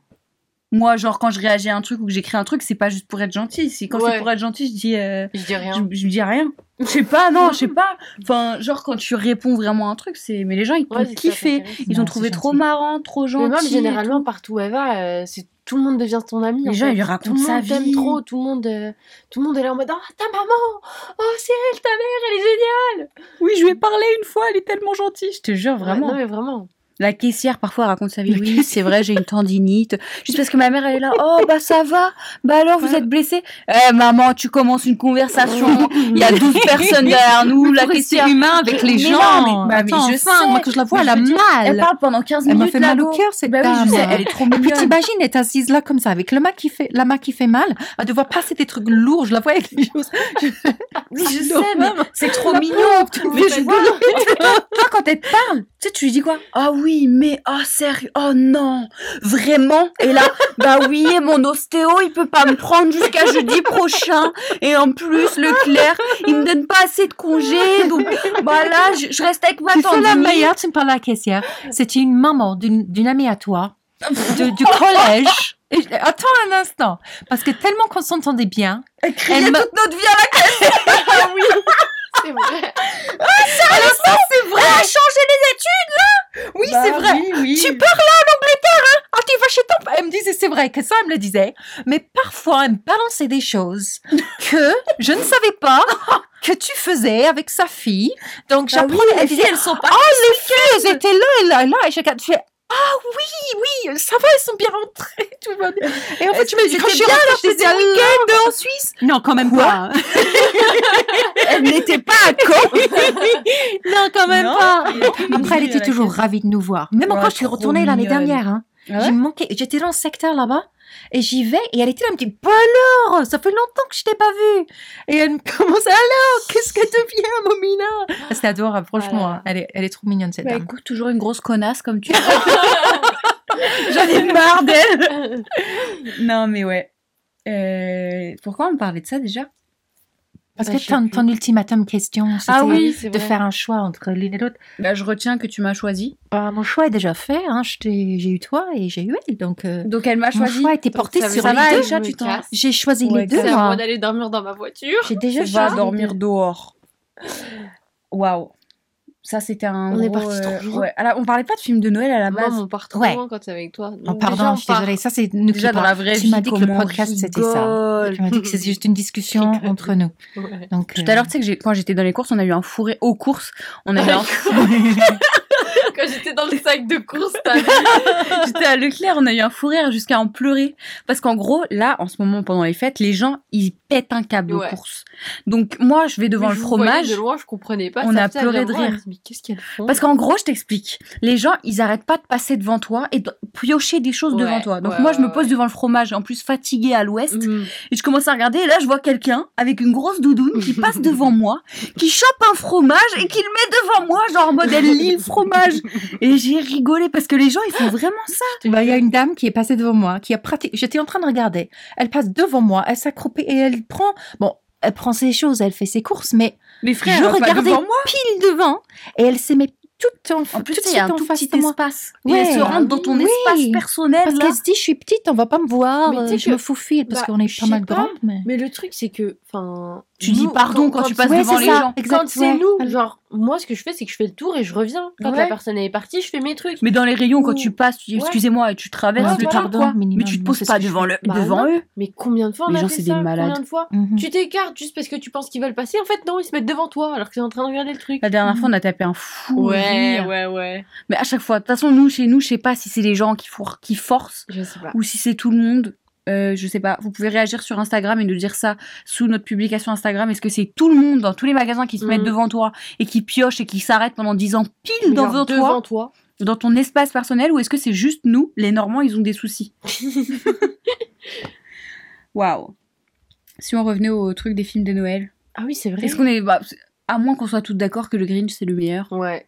Moi, genre, quand je réagis à un truc ou que j'écris un truc, c'est pas juste pour être gentil. Si quand Ouais. c'est pour être gentil, je dis, euh, Je dis rien. je, je dis rien. Je sais pas, non, je sais pas. Enfin, genre, quand tu réponds vraiment à un truc, c'est. Mais les gens, ils t'ont Ouais, c'est kiffé. Ils ont c'est trouvé trop marrant, trop gentil. Mais même généralement, partout où elle va, euh, c'est tout le monde devient ton ami. Les en gens, fait. ils lui racontent tout le sa monde t'aime vie. trop, tout le monde, euh, tout le monde est là en mode oh ta maman, oh Cyril, ta mère, elle est géniale. tout. Oui, je lui ai parlé une fois, elle est tellement gentille. Je te jure, vraiment. Ouais, non mais vraiment. La caissière, parfois, raconte sa vie. Oui, c'est vrai, j'ai une tendinite. Juste parce que ma mère, elle est là. Oh, bah, ça va. Bah, alors, vous êtes blessée. Eh, maman, tu commences une conversation. Il y a 12 personnes derrière nous. La caissière. humain avec les gens. non, mais- bah, je sais. moi, quand je la vois, elle a dire, Elle mal. parle pendant 15 Elle minutes. m'a fait mal au cœur, cette Bah oui, dame. je sais, elle est trop Et puis mignonne. t'imagines être assise là comme ça avec le main qui fait la main qui fait mal, à devoir passer des trucs lourds. Je la vois avec les choses. Oui, je sais, mais c'est trop mignon. Mais je vois, toi, quand elle te parle, tu sais, tu lui dis quoi? Ah oui, mais ah sérieux, oh non, vraiment? Et là, bah oui, et mon ostéo, il peut pas me prendre jusqu'à jeudi prochain. Et en plus, le clerc, il me donne pas assez de congés, donc bah là, je, je reste avec ma Tu fais la meilleure, tu me parles à la caissière. C'était une maman d'une amie à toi, de- du collège. Et je- attends un instant, parce que tellement qu'on s'entendait bien, Elle criait Elle toute notre vie à la caisse. Ah oui, c'est vrai. Alors ça, c'est vrai. Elle a changé les études, là Oui, c'est vrai. Oui, oui. Tu pars là en Angleterre, hein Ah, tu vas chez ton père. Elle me disait, c'est vrai que ça, elle me le disait. Mais parfois, elle me balançait des choses que je ne savais pas que tu faisais avec sa fille. Donc, Ah oui, j'apprenais. les elle filles, disait, elles sont pas. oh, les filles, elles étaient là et là et là. Et je fais, ah oui, oui, ça va, elles sont bien rentrées. Tout va bien. Et en fait, tu me dis, quand je suis rentrée, disais, alors, week-end en Suisse? Non, quand même Quoi? pas. Elle n'était pas à Caen. non, quand même Non, pas. Après, elle à était toujours ravie de nous voir. Même Ouais, quand je suis retournée l'année dernière, hein, ouais j'ai manqué. J'étais dans le secteur là-bas et j'y vais et elle était là, elle me dit Bah alors, ça fait longtemps que je t'ai pas vue. Et elle me commence alors, qu'est-ce que devient, Momina? C'était adorable, franchement. Voilà. hein. Elle est, elle est trop mignonne cette Bah dame. écoute, toujours une grosse connasse comme tu J'en ai marre d'elle. Non, mais ouais. Euh, pourquoi on parlait de ça déjà? Parce Bah, que ton, ultimatum question, c'était Ah oui, c'est de vrai. faire un choix entre l'une et l'autre. bah, Je retiens que tu m'as choisi. Bah, mon choix est déjà fait. Hein. J'ai eu toi et j'ai eu elle. Donc, euh, Donc elle m'a mon choisi. choix a été Donc, porté sur les va, deux. Tu casse. J'ai choisi Ouais, les deux, C'est à moi d'aller dormir dans ma voiture. J'ai déjà Va choisi. dormir dehors. Waouh. Ça, c'était un. On est gros, parti euh, trop loin. ouais. Alors, on parlait pas de film de Noël à la base. on part trop Ouais. loin quand c'est avec toi. Oh, Donc, pardon, déjà, on je suis part- désolée. Ça, c'est nous qui Déjà, dans la vraie Tu vie, m'as dit que le podcast, c'était ça. Tu m'as dit que c'était juste une discussion entre nous. Ouais. Donc, Tout à l'heure, tu sais que quand j'étais dans les courses, on a eu un fourré aux courses. On a eu un Quand j'étais dans le sac de course, J'étais à Leclerc, on a eu un fou rire jusqu'à en pleurer. Parce qu'en gros, là, en ce moment, pendant les fêtes, les gens, ils pètent un câble Ouais. aux courses. Donc, moi, je vais devant le fromage. De loin, je comprenais pas. On ça a pleuré de rire. Mais qu'est-ce qu'elles font Parce qu'en gros, je t'explique. Les gens, ils arrêtent pas de passer devant toi et de piocher des choses devant toi. Donc, ouais, moi, je me pose devant le fromage, en plus fatiguée à l'ouest. Mhm. Et je commence à regarder, et là, je vois quelqu'un avec une grosse doudoune qui passe devant moi, qui chope un fromage et qui le met devant moi, genre en mode elle lit le fromage. Et j'ai rigolé parce que les gens, ils font vraiment ça. Bah, Il y a une dame qui est passée devant moi, qui a pratiqué. J'étais en train de regarder. Elle passe devant moi, elle s'accroupit et elle prend. Bon, elle prend ses choses, elle fait ses courses, mais Mais frère, je regardais devant moi? pile devant et elle s'est mis tout en, En plus, il y a un tout face petit de moi. espace. Ouais. et elle se rentre dans ton Oui. espace personnel. Parce qu'elle se dit, je suis petite, on va pas me voir, euh, je que- me faufile parce bah, qu'on est pas mal pas. grandes. Mais... Mais le truc, c'est que, enfin, Tu dis pardon quand tu passes Ouais, devant c'est les ça, gens. exact, Quand c'est ouais. nous, genre, moi, ce que je fais, c'est que je fais le tour et je reviens. Quand Ouais. la personne est partie, je fais mes trucs. Mais dans les rayons, quand tu passes, tu dis Ouais. excusez-moi et tu traverses Ouais, le quoi. Pardon, minimum, Mais tu te poses pas devant, le, Bah devant non. eux. Mais combien de fois on Les a gens, fait c'est des malades. Combien de fois Mhm. Tu t'écartes juste parce que tu penses qu'ils veulent passer. En fait, non, ils se mettent devant toi alors qu'ils sont en train de regarder le truc. La dernière fois, on a tapé un fou rire. ouais, ouais. Mais à chaque fois, de toute façon, nous, chez nous, je sais pas si c'est les gens qui, for- qui forcent ou si c'est tout le monde. Euh, je sais pas. Vous pouvez réagir sur Instagram et nous dire ça sous notre publication Instagram. Est-ce que c'est tout le monde dans tous les magasins qui se mettent Mhm. devant toi et qui piochent et qui s'arrêtent pendant 10 ans pile Genre devant toi, devant toi. dans ton espace personnel ou est-ce que c'est juste nous, les Normands, ils ont des soucis Waouh. Si on revenait au truc des films de Noël, Ah oui, c'est vrai. est-ce qu'on est. bah, à moins qu'on soit tous d'accord que le Grinch c'est le meilleur. Ouais.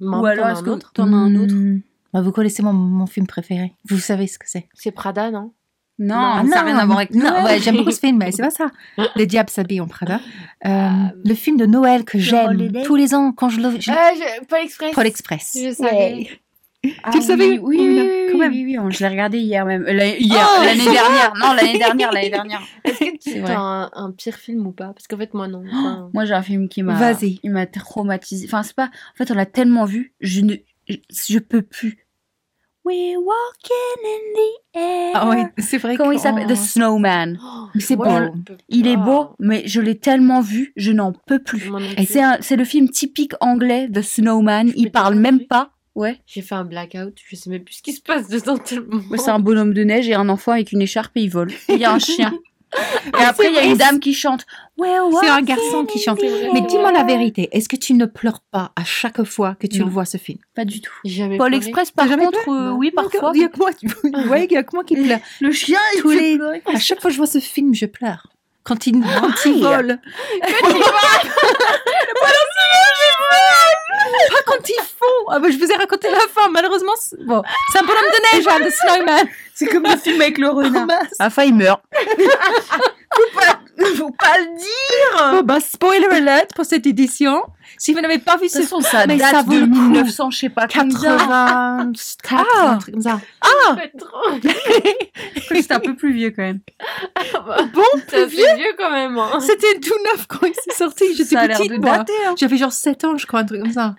Ou alors est-ce un que autre? T'en as un autre? Hmm. Bah, vous connaissez mon, mon film préféré. Vous savez ce que c'est. C'est Prada, non? Non, Non, ça n'a rien à voir avec Non, Noël. ouais, j'aime beaucoup ce film, mais c'est pas ça. Les diables s'habillent en Prada. Euh, Ah, le film de Noël que j'aime tous les ans quand je le. je- Ah, je... Paul Express. Paul Express. Je savais. Ah Tu le savais? oui, oui, ou oui, Quand même. oui, oui, oui, je l'ai regardé hier même. Euh, Oh, l'année dernière. Non, l'année dernière, l'année dernière. Est-ce que C'est tu as un, un pire film ou pas? Parce qu'en fait, moi, non. Enfin, Moi, j'ai un film qui m'a, Vas-y. il m'a traumatisé. Enfin, c'est pas. En fait, on l'a tellement vu, je ne, je peux plus. We're walking in the air. Ah ouais, c'est vrai. Comment il s'appelle? The Snowman. oh, Mais c'est beau. Il est beau, mais je l'ai tellement vu, je n'en peux plus. C'est un- c'est le film typique anglais The Snowman. Je Il parle même pas. Ouais. J'ai fait un blackout, je sais même plus ce qui se passe dedans tellement. Ouais, c'est un bonhomme de neige et un enfant avec une écharpe et il vole. Il y a un chien. Et après, il y a une dame qui chante. C'est un garçon qui chante. Mais dis-moi la vérité, est-ce que tu ne pleures pas à chaque fois que tu Non. le vois ce film? Pas du tout. Jamais Paul pleuré. Express, par jamais contre, euh, oui, parfois. Il y a que moi, qui- ouais, il y a que moi qui pleure? Le chien, il Tous les- pleurer. À chaque fois que je vois ce film, je pleure. Quand il, quand il vole. Pas quand il fond. Ah bah, je vous ai raconté la fin, malheureusement. c'est- Bon, c'est un bonhomme de neige, hein, le snowman. C'est comme le film avec le renard. Mince. À la fin, il meurt. faut, pas, faut pas le dire. Bon, bah, spoiler alert pour cette édition. Si vous n'avez pas vu ce façon, ça Mais date ça vaut de le coup. 1900, je sais pas combien. 84, Ah. un truc comme ça. C'était un peu plus vieux quand même. Bon, Ça fait vieux quand même. hein. c'était tout neuf quand il s'est sorti. J'étais petite, moi. Hein. J'avais genre 7 ans, je crois, un truc comme ça.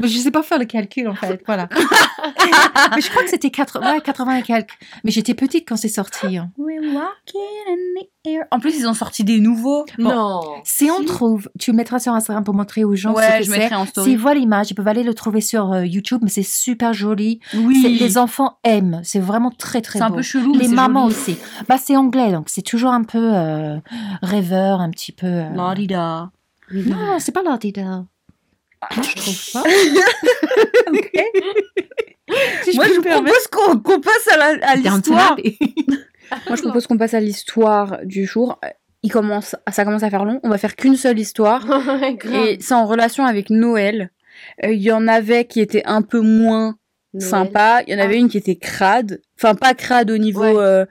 Mais je sais pas faire le calcul, en fait. Voilà. Mais je crois que c'était 80, ouais, 80 et quelques. Mais j'étais petite quand c'est sorti. hein. We're walking in the air. En plus, ils ont sorti des nouveaux. Non. Si on trouve, tu le mettras sur Instagram pour montrer aux gens Ouais, ce que je c'est. mettrai en S'ils voient l'image, ils peuvent aller le trouver sur euh, YouTube, mais c'est super joli. Oui. C'est- Les enfants aiment. C'est vraiment très très C'est un beau. peu chelou. mais Les c'est mamans joli. aussi. Bah, c'est anglais, donc c'est toujours un peu euh, rêveur, un petit peu. euh, La-di-da. Non, c'est pas l'ordinaire. Je trouve pas. Si Moi, je propose qu'on passe à l'histoire. Moi, je propose qu'on passe à l'histoire du jour. Il commence, ça commence à faire long. On va faire qu'une seule histoire. Et c'est en relation avec Noël. Euh, Il y en avait qui étaient un peu moins Noël. sympa. Il y en avait Ah. une qui était crade. Enfin, pas crade au niveau. Ouais. euh,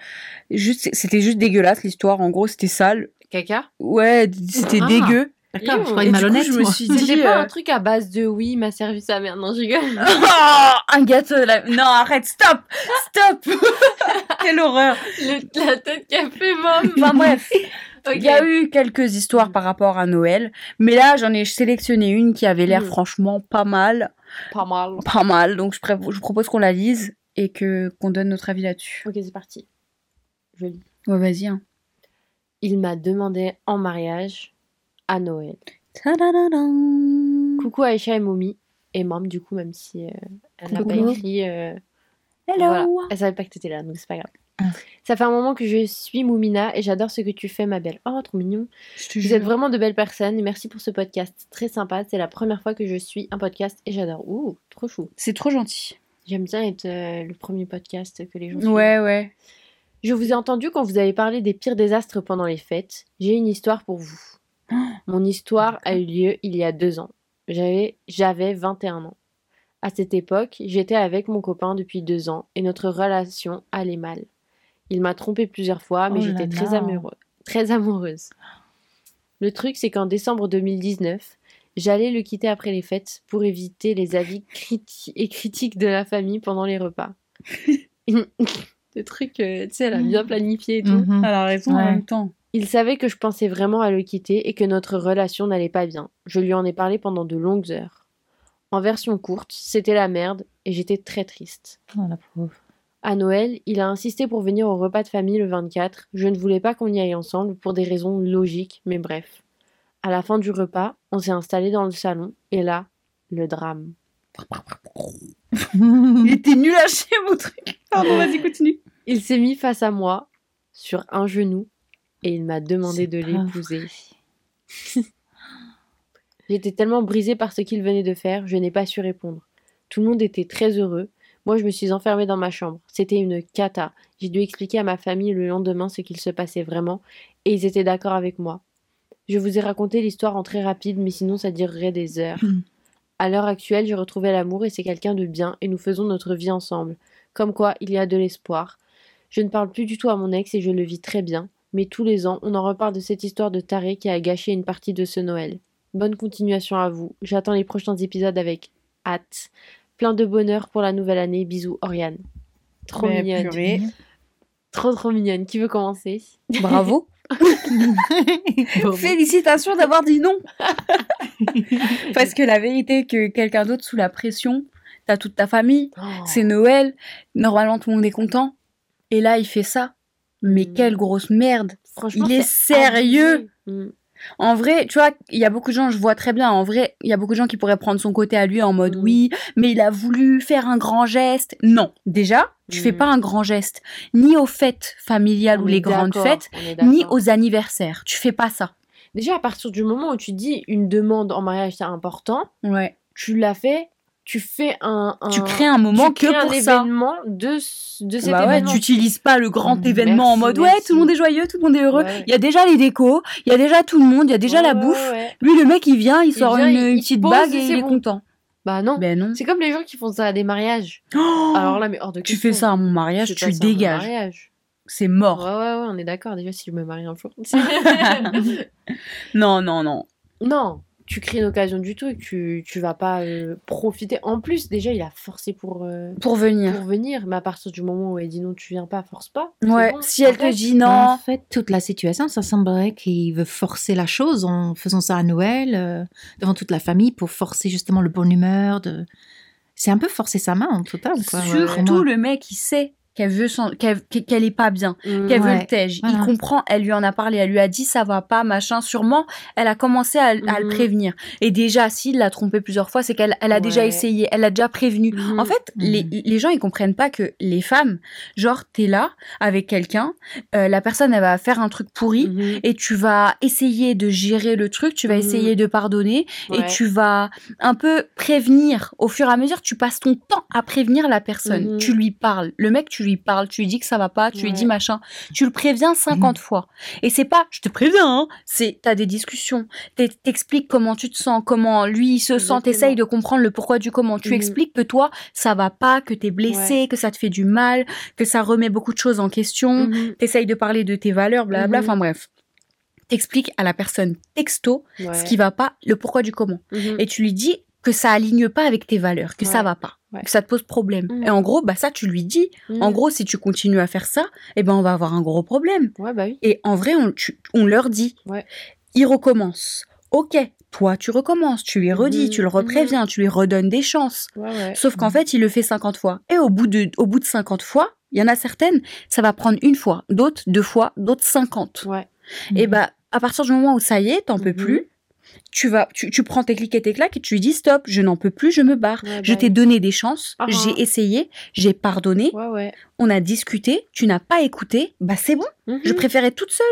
juste, c'était juste dégueulasse l'histoire. En gros, c'était sale. Caca Ouais, c'était Ah. dégueu. D'accord, je une du coup, malhonnête. je me suis dit. C'était pas euh, un truc à base de oui, m'a servi sa mère. Non, je rigole. Oh, un gâteau. Non, arrête, stop, stop. Quelle horreur. Le- la tête qu'a fait maman. Enfin bref, Ok. il y a eu quelques histoires par rapport à Noël, mais là j'en ai sélectionné une qui avait l'air Mm. franchement pas mal, Pas mal. pas mal. Donc je, pré- je propose qu'on la lise et que qu'on donne notre avis là-dessus. Ok, c'est parti. Je lis. Ouais, vas-y. Hein. Il m'a demandé en mariage à Noël. Coucou Aïcha et Momi. Et Mam, du coup, même si euh, elle n'a pas écrit. euh, Hello. Voilà. Elle savait pas que t'étais là, donc c'est pas grave. Ah. Ça fait un moment que je suis Moumina et j'adore ce que tu fais, ma belle. Oh, trop mignon. Vous jure. êtes vraiment de belles personnes merci pour ce podcast. Très sympa. C'est la première fois que je suis un podcast et j'adore. Ouh, trop chou. C'est trop gentil. J'aime bien être euh, le premier podcast que les gens suivent. Ouais, ouais. Je vous ai entendu quand vous avez parlé des pires désastres pendant les fêtes. J'ai une histoire pour vous. Mon histoire a eu lieu il y a deux ans. J'avais, j'avais 21 ans. À cette époque, j'étais avec mon copain depuis deux ans et notre relation allait mal. Il m'a trompé plusieurs fois, mais Oh j'étais très, amoureux, très amoureuse. Le truc, c'est qu'en décembre 2019, j'allais le quitter après les fêtes pour éviter les avis criti- et critiques de la famille pendant les repas. Le truc, euh, tu sais, elle a bien planifié et tout. Mhm. Elle a raison en même temps. Il savait que je pensais vraiment à le quitter et que notre relation n'allait pas bien. Je lui en ai parlé pendant de longues heures. En version courte, c'était la merde et j'étais très triste. Oh, la pauvre. À Noël, il a insisté pour venir au repas de famille le 24. Je ne voulais pas qu'on y aille ensemble pour des raisons logiques, mais bref. À la fin du repas, on s'est installé dans le salon et là, le drame. Il était nul à chier mon truc. Pardon, vas-y, continue. Il s'est mis face à moi, sur un genou, et il m'a demandé de l'épouser. J'étais tellement brisée par ce qu'il venait de faire, je n'ai pas su répondre. Tout le monde était très heureux. Moi, je me suis enfermée dans ma chambre. C'était une cata. J'ai dû expliquer à ma famille le lendemain ce qu'il se passait vraiment, et ils étaient d'accord avec moi. Je vous ai raconté l'histoire en très rapide, mais sinon ça durerait des heures. Hmm. À l'heure actuelle, j'ai retrouvé l'amour et c'est quelqu'un de bien, et nous faisons notre vie ensemble. Comme quoi, il y a de l'espoir. Je ne parle plus du tout à mon ex et je le vis très bien, mais tous les ans, on en reparle de cette histoire de taré qui a gâché une partie de ce Noël. Bonne continuation à vous. J'attends les prochains épisodes avec hâte. Plein de bonheur pour la nouvelle année. Bisous, Oriane. Trop Mais mignonne. purée. Trop, trop mignonne. Qui veut commencer? Bravo. Félicitations d'avoir dit non. Parce que la vérité que quelqu'un d'autre sous la pression, t'as toute ta famille, Oh. c'est Noël, normalement tout le monde est content. Et là, il fait ça. Mais Mm. quelle grosse merde. Franchement, il est sérieux. abusé. Mm. En vrai, tu vois, il y a beaucoup de gens, je vois très bien, en vrai, il y a beaucoup de gens qui pourraient prendre son côté à lui en mode Mm. oui, mais il a voulu faire un grand geste. Non, déjà, tu fais pas un grand geste, ni aux fêtes familiales On ou les grandes fêtes, ni aux anniversaires. Tu fais pas ça. Déjà, à partir du moment où tu dis une demande en mariage, c'est important, Ouais. tu l'as fait, tu fais un. un- Tu crées un moment tu crées que pour un ça. événement de, de cet Bah ouais, événement. tu utilises pas le grand événement en merci, mode ouais, tout le monde est joyeux, tout le monde est heureux. Ouais. Il y a déjà les décos, il y a déjà tout le monde, il y a déjà Ouais, la ouais, bouffe. ouais. Lui, le mec, il vient, il sort vient, une, il- une il petite bague et et il c'est est bon. content. Bah non. Ben non. C'est comme les gens qui font ça à des mariages. Oh Alors là, mais hors de tu question. fais ça à mon mariage, tu dégages. C'est Ouais, mort. ouais, ouais, on est d'accord. Déjà, si je me marie un jour. Non, non, non. non, tu crées une occasion du tout et que tu, tu vas pas euh, profiter. En plus, déjà, il a forcé pour, euh, Pour venir. pour venir. Mais à partir du moment où elle dit non, tu viens pas, force pas. Ouais, bon, si elle te dit En non, fait, toute la situation, ça semblerait qu'il veut forcer la chose en faisant ça à Noël, euh, devant toute la famille, pour forcer justement le bonne humeur. De... C'est un peu forcer sa main en total. Quoi. Surtout surtout le mec, il sait qu'elle veut son- qu'elle qu'elle est pas bien, Mm. qu'elle veut Ouais, le tège. Il comprend, elle lui en a parlé, elle lui a dit ça va pas, machin. Sûrement, elle a commencé à, à le Mhm. prévenir. Et déjà, s'il l'a trompé plusieurs fois, c'est qu'elle elle a déjà essayé, elle a déjà prévenu. Mhm. En fait, les, les gens, ils comprennent pas que les femmes, genre, t'es là avec quelqu'un, euh, la personne, elle va faire un truc pourri, et tu vas essayer de gérer le truc, tu vas essayer de pardonner, et tu vas un peu prévenir. Au fur et à mesure, tu passes ton temps à prévenir la personne. Tu lui parles. Le mec, tu tu lui parles, tu lui dis que ça va pas, tu lui dis machin. Tu le préviens 50 fois. Et c'est pas, je te préviens, hein, c'est, t'as des discussions. T'expliques comment tu te sens, comment lui il se sent, t'essayes de comprendre le pourquoi du comment. Tu Mhm. expliques que toi, ça va pas, que t'es blessé, que ça te fait du mal, que ça remet beaucoup de choses en question. Mhm. T'essayes de parler de tes valeurs, blablabla. Mhm. Enfin bref. T'expliques à la personne texto Ouais. ce qui va pas, le pourquoi du comment. Mhm. Et tu lui dis que ça aligne pas avec tes valeurs, que ça va pas, Ouais. que ça te pose problème. Mhm. Et en gros, bah ça tu lui dis. En Mhm. gros, si tu continues à faire ça, eh ben on va avoir un gros problème. Ouais, bah oui. Et en vrai, on, tu- on leur dit. Ouais. Ils recommencent. Ok, toi tu recommences, tu lui redis, tu le repréviens, tu lui redonnes des chances. Ouais, ouais. Sauf qu'en fait, il le fait 50 fois. Et au bout de, au bout de 50 fois, il y en a certaines, ça va prendre une fois, d'autres deux fois, d'autres 50. Ouais. Et bah, à partir du moment où ça y est, t'en peux Mhm. plus, tu vas, tu, tu prends tes clics et tes claques et tu lui dis stop, je n'en peux plus, je me barre. Ouais, je t'ai donné des chances, Ah, j'ai ah. essayé, j'ai pardonné, Ouais, ouais. on a discuté, tu n'as pas écouté, bah c'est bon, je Mhm. préfère être toute seule.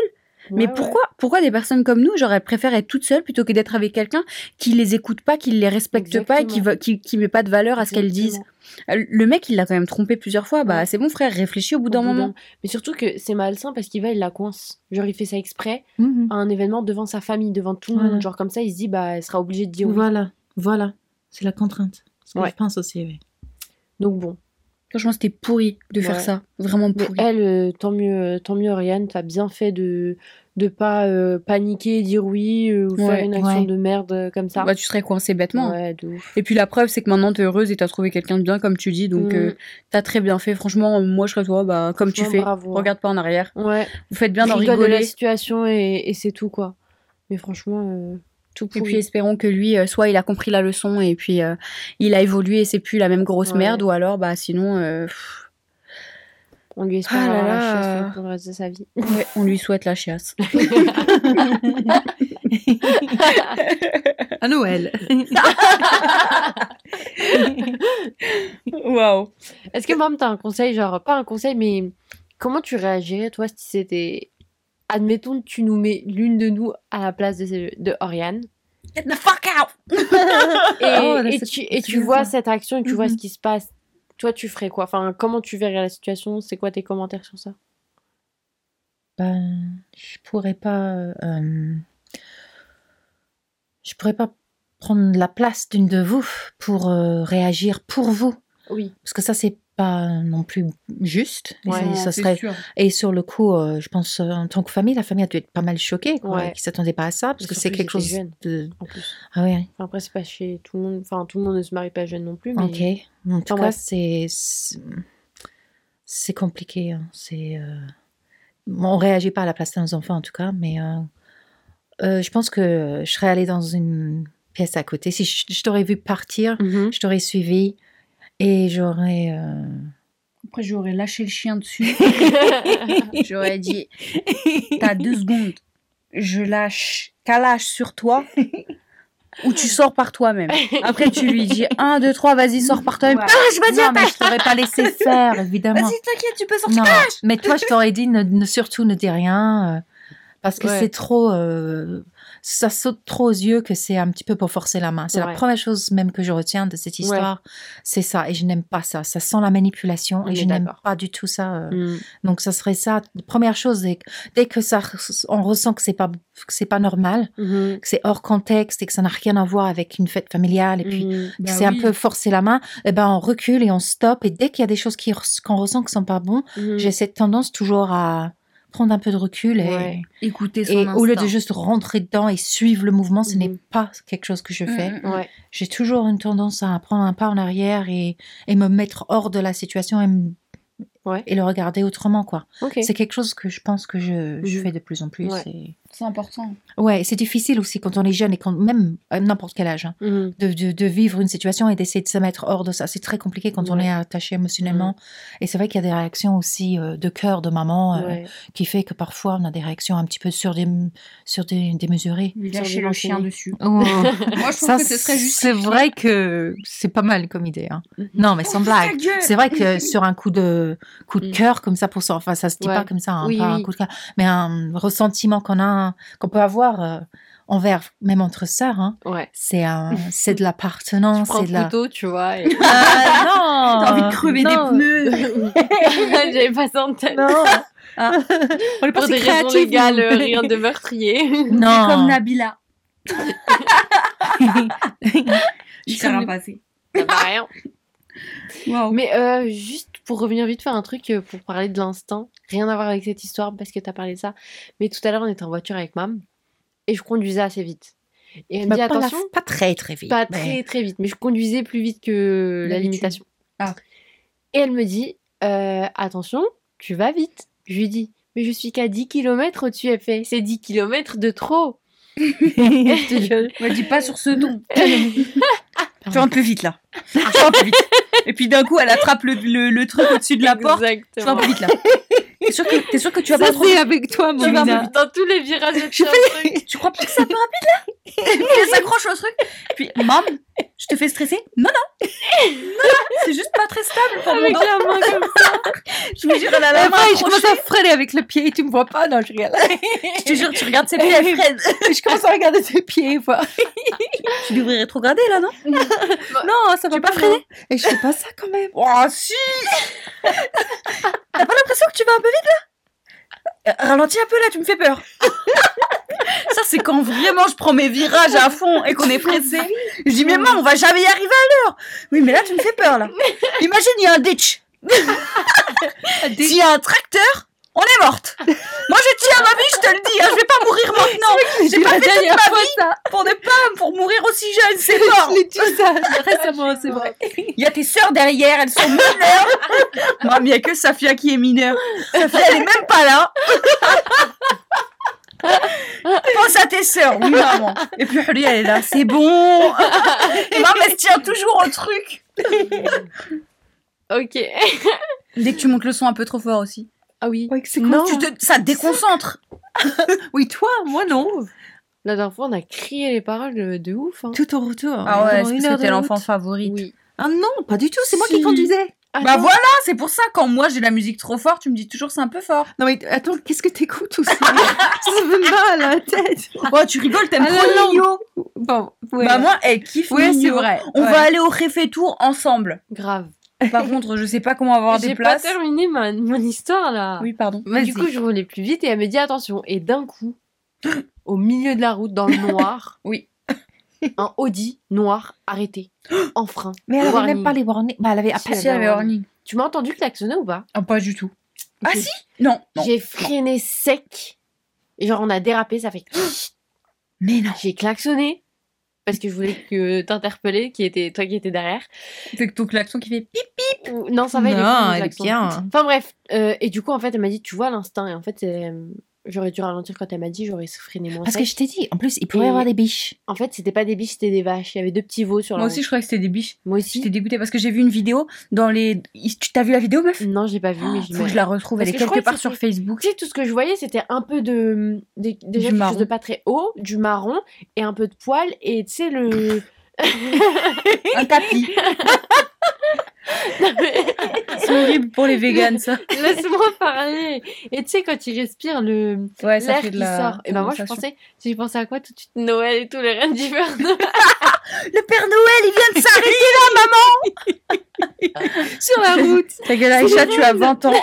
Mais Ouais, ouais. pourquoi, pourquoi des personnes comme nous, j'aurais préféré être toute seule plutôt que d'être avec quelqu'un qui les écoute pas, qui les respecte pas et qui, va, qui, qui met pas de valeur à ce qu'elles disent? Euh, Le mec, il l'a quand même trompé plusieurs fois. Bah, Ouais. c'est bon, frère, réfléchis au bout d'un moment. Mais surtout que c'est malsain parce qu'il va, il la coince. Genre, il fait ça exprès Mhm. à un événement devant sa famille, devant tout le Voilà. monde. Genre, comme ça, il se dit, bah, elle sera obligée de dire oui. Voilà, voilà. C'est la contrainte. Ce que je pense aussi, oui. Donc, bon. Franchement, c'était pourri de faire Ouais. ça. Vraiment Mais pourri. elle, euh, tant mieux, tant mieux, Oriane, t'as bien fait de de pas euh, paniquer, dire oui euh, ou faire une action ouais. de merde euh, comme ça. Bah, tu serais coincé bêtement. Ouais, de ouf. Et puis la preuve, c'est que maintenant, t'es heureuse et t'as trouvé quelqu'un de bien, comme tu dis. Donc, Mm. euh, t'as très bien fait. Franchement, moi, je serais toi, bah, comme tu fais. bravo, hein. Regarde pas en arrière. Ouais. Vous faites bien d'en Rigole de la rigoler. situation et, et c'est tout quoi. Mais franchement, tout Et puis espérons que lui, euh, soit il a compris la leçon et puis euh, il a évolué et c'est plus la même grosse Ouais. merde, ou alors, bah, sinon, euh, On lui espère Ah là la là. chasse pour le reste de sa vie. ouais, on lui souhaite la chiasse. À Noël. Waouh. Est-ce que même t'as un conseil, genre pas un conseil, mais comment tu réagirais toi si c'était, admettons, tu nous mets l'une de nous à la place de, de Oriane Get the fuck out! et, Oh, là, et tu, et vois ça. cette action et tu vois ce qui se passe. Toi, tu ferais quoi? Enfin, comment tu verrais la situation? C'est quoi tes commentaires sur ça? Ben, je pourrais pas. euh, je pourrais pas prendre la place d'une de vous pour euh, réagir pour vous. Oui. Parce que ça, c'est pas non plus juste. Et Ouais, ça serait... Et sur le coup, euh, je pense, euh, en tant que famille, la famille a dû être pas mal choquée, quoi, Ouais. qui s'attendait pas à ça, parce que c'est quelque chose étaient de. En plus. Ah oui, Enfin, après, c'est pas chez tout le monde. Enfin, tout le monde ne se marie pas jeune non plus. Mais... ok. En tout Enfin, cas, c'est c'est- compliqué. hein. C'est euh, on réagit pas à la place de nos enfants en tout cas, mais je pense que je serais allée dans une pièce à côté. Si je, je t'aurais vu partir, Mhm. je t'aurais suivi et j'aurais. euh, Après, j'aurais lâché le chien dessus. J'aurais dit, t'as deux secondes. Je lâche, lâche sur toi. Ou tu sors par toi-même. Après, tu lui dis 1, 2, 3, vas-y, sors par toi-même. Ouais. Lâche, vas-y, Non, mais je t'aurais pas laissé faire, évidemment. Vas-y, t'inquiète, tu peux sortir. Non, mais toi, je t'aurais dit ne, ne- surtout ne dis rien euh, parce que Ouais. c'est trop, euh, ça saute trop aux yeux que c'est un petit peu pour forcer la main. C'est la première chose même que je retiens de cette histoire, c'est ça. Et je n'aime pas ça. Ça sent la manipulation On et je n'aime pas du tout ça. euh. Mm. Donc ça serait ça. Première chose, dès que, dès que ça, on ressent que c'est pas, que c'est pas normal, Mhm. que c'est hors contexte et que ça n'a rien à voir avec une fête familiale et puis Mhm. que Bah c'est oui. un peu forcer la main, eh ben on recule et on stoppe. Et dès qu'il y a des choses qu'on ressent qui sont pas bons, Mhm. j'ai cette tendance toujours à prendre un peu de recul et, Ouais. Écoutez son et au lieu de juste rentrer dedans et suivre le mouvement, ce n'est pas quelque chose que je fais. Mhm. Ouais. J'ai toujours une tendance à prendre un pas en arrière et, et me mettre hors de la situation et, me- Ouais. et le regarder autrement quoi. C'est quelque chose que je pense que je, je Mhm. fais de plus en plus. Ouais. et- C'est important. Ouais, c'est difficile aussi quand on est jeune et quand même à n'importe quel âge. hein, Mhm. de, de, de vivre une situation et d'essayer de se mettre hors de ça. C'est très compliqué quand on est attaché émotionnellement. Et c'est vrai qu'il y a des réactions aussi euh, de cœur de maman euh, Ouais. qui fait que parfois on a des réactions un petit peu sur des, sur des, démesurées. Lâcher le chien dessus. Oh. Moi, je trouve Ça, que ce serait juste. c'est vrai que c'est pas mal comme idée. hein. Mhm. Non, mais sans blague. gueule C'est vrai que sur un coup de coup de Mm. cœur comme ça pour ça, enfin ça se dit Ouais. pas comme ça, hein, Oui, pas un coup de cœur, mais un ressentiment qu'on a, qu'on peut avoir, euh, envers, même entre sœurs, hein, Ouais. c'est un, c'est de l'appartenance, Prends c'est de la. couteau, tu vois. et- Ah, non. T'as envie de crever non. des pneus. J'avais pas ça en tête. Non. Ah. On est Pour pas des si raisons légales, euh, rien de meurtrier. Non. Comme Nabila. Je Comme- rien passé. Ça va rien. Mais euh, juste pour revenir vite faire un truc euh, pour parler de l'instinct, rien à voir avec cette histoire parce que t'as parlé de ça. Mais tout à l'heure, on était en voiture avec mam et je conduisais assez vite. Et elle me Bah, dit pas, la- attention, pas très très vite. pas mais- très très vite, mais je conduisais plus vite que la limitation. Ah. Et elle me dit euh, attention, tu vas vite. Je lui dis mais je suis qu'à 10 km au-dessus. Elle fait c'est 10 km de trop. Je te jure. Me dis pas sur ce ton. Fais un peu vite là. Fais un peu vite. Et puis d'un coup, elle attrape le, le, le truc au-dessus de la porte. Fais un Exactement. peu vite là. T'es sûr que, t'es sûr que tu vas Ça pas trop avec toi, mon Tu vas. Dans tous les virages, je Je fais un truc. Tu crois pas que c'est un peu rapide là? Elle s'accroche au truc? Puis, maman, je te fais stresser? Non, non. C'est juste pas très stable pour Avec la main comme ça. Je vous jure, elle a la main Après, je commence à freiner avec le pied et tu me vois pas. Non, je rigole. Je te jure, tu regardes ses pieds, elle freine. je commence à regarder tes pieds, voir. Tu devrais rétrograder là, non? Non, ça va Tu pas pas freiner? Et je fais pas ça quand même. Oh, si T'as pas l'impression que tu vas un peu vite là? Ralentis un peu là, tu me fais peur. Ça, c'est quand vraiment je prends mes virages à fond et qu'on est pressé. Je dis, mais maman, on va jamais y arriver à l'heure. Oui, mais là, tu me fais peur là. Imagine, il y a un ditch. S'il y a un tracteur, on est morte. Moi, je tiens à ma vie, je te le dis. hein, je vais pas mourir maintenant. J'ai pas fait toute ma vie ça. pour ne pas pour mourir aussi jeune. C'est mort. Je l'ai dit ça récemment, c'est vrai. Il y a tes sœurs derrière, elles sont mineures. Moi, il n'y a que Safia qui est mineure. Safia, elle est même pas là. Pense à tes sœurs, oui, maman. Et puis, Huli, elle est là, c'est bon. Et maman, elle se tient toujours au truc. Ok. Dès que tu montes le son un peu trop fort aussi. Ah oui. Ouais, c'est Non. Tu te- ça te déconcentre. Oui, toi, moi non. La dernière fois, on a crié les paroles de, de ouf. Hein. Tout au retour. Ah ouais, une que c'était l'enfant favorite Oui. Ah non, pas du tout, c'est moi qui conduisais. Bah voilà, c'est pour ça, quand moi j'ai la musique trop fort, tu me dis toujours c'est un peu fort. Non mais attends, qu'est-ce que t'écoutes aussi Ça me mal à la tête. Oh, tu rigoles, t'aimes trop. Nino. Bon, ouais. Bah moi, elle kiffe ouais, c'est vrai. On ouais. va aller au Réfé-Tour ensemble. Grave. Par contre, je sais pas comment avoir des J'ai pas places. terminé ma, mon histoire là. Oui, pardon. Vas-y. Du coup, je roulais plus vite et elle me dit attention. Et d'un coup, au milieu de la route, dans le noir, Oui. un Audi noir arrêté, en frein. mais elle avait Warning. même pas les warnings. Bah, elle avait à Si, peine- Si, elle avait warning. warning. Tu m'as entendu klaxonner ou pas? Ah, pas du tout. Ah si? Non. non. J'ai freiné sec. Et genre, on a dérapé, ça fait. Mais non. J'ai klaxonné. Parce que je voulais que t'interpeller, qui était toi qui étais derrière. C'est que ton klaxon qui fait pip. Ou- Non, ça va, il est Non, cool, elle est bien. Enfin bref, euh, et du coup, en fait, elle m'a dit, tu vois l'instinct. Et en fait, euh, j'aurais dû ralentir quand elle m'a dit, j'aurais freiné moins Parce sec. que je t'ai dit, en plus, il pourrait y avoir des biches. En fait, c'était pas des biches, c'était des vaches. Il y avait deux petits veaux sur Moi la aussi, je croyais que c'était des biches. Moi aussi. J'étais dégoûtée parce que j'ai vu une vidéo dans les. Tu t'as vu la vidéo, meuf? Non, j'ai pas vu, mais je Faut que je la retrouve. Parce Elle est que quelque que part sur c'était- Facebook. Tu sais, tout ce que je voyais, c'était un peu de. des- déjà Du quelque chose marron. de pas très haut, du marron, et un peu de poil, et tu sais, le. Un tapis. C'est horrible pour les véganes, ça. Laisse-moi parler. Et tu sais, quand il respire, le. Ouais, ça L'air fait qui de la. sort. Et ben moi, je pensais. J'ai pensé à quoi tout de suite? Noël et tout, les reines d'hiver. Le Père Noël, il vient de s'arrêter Sur la route. Ta gueule, Aïcha, tu as 20 ans.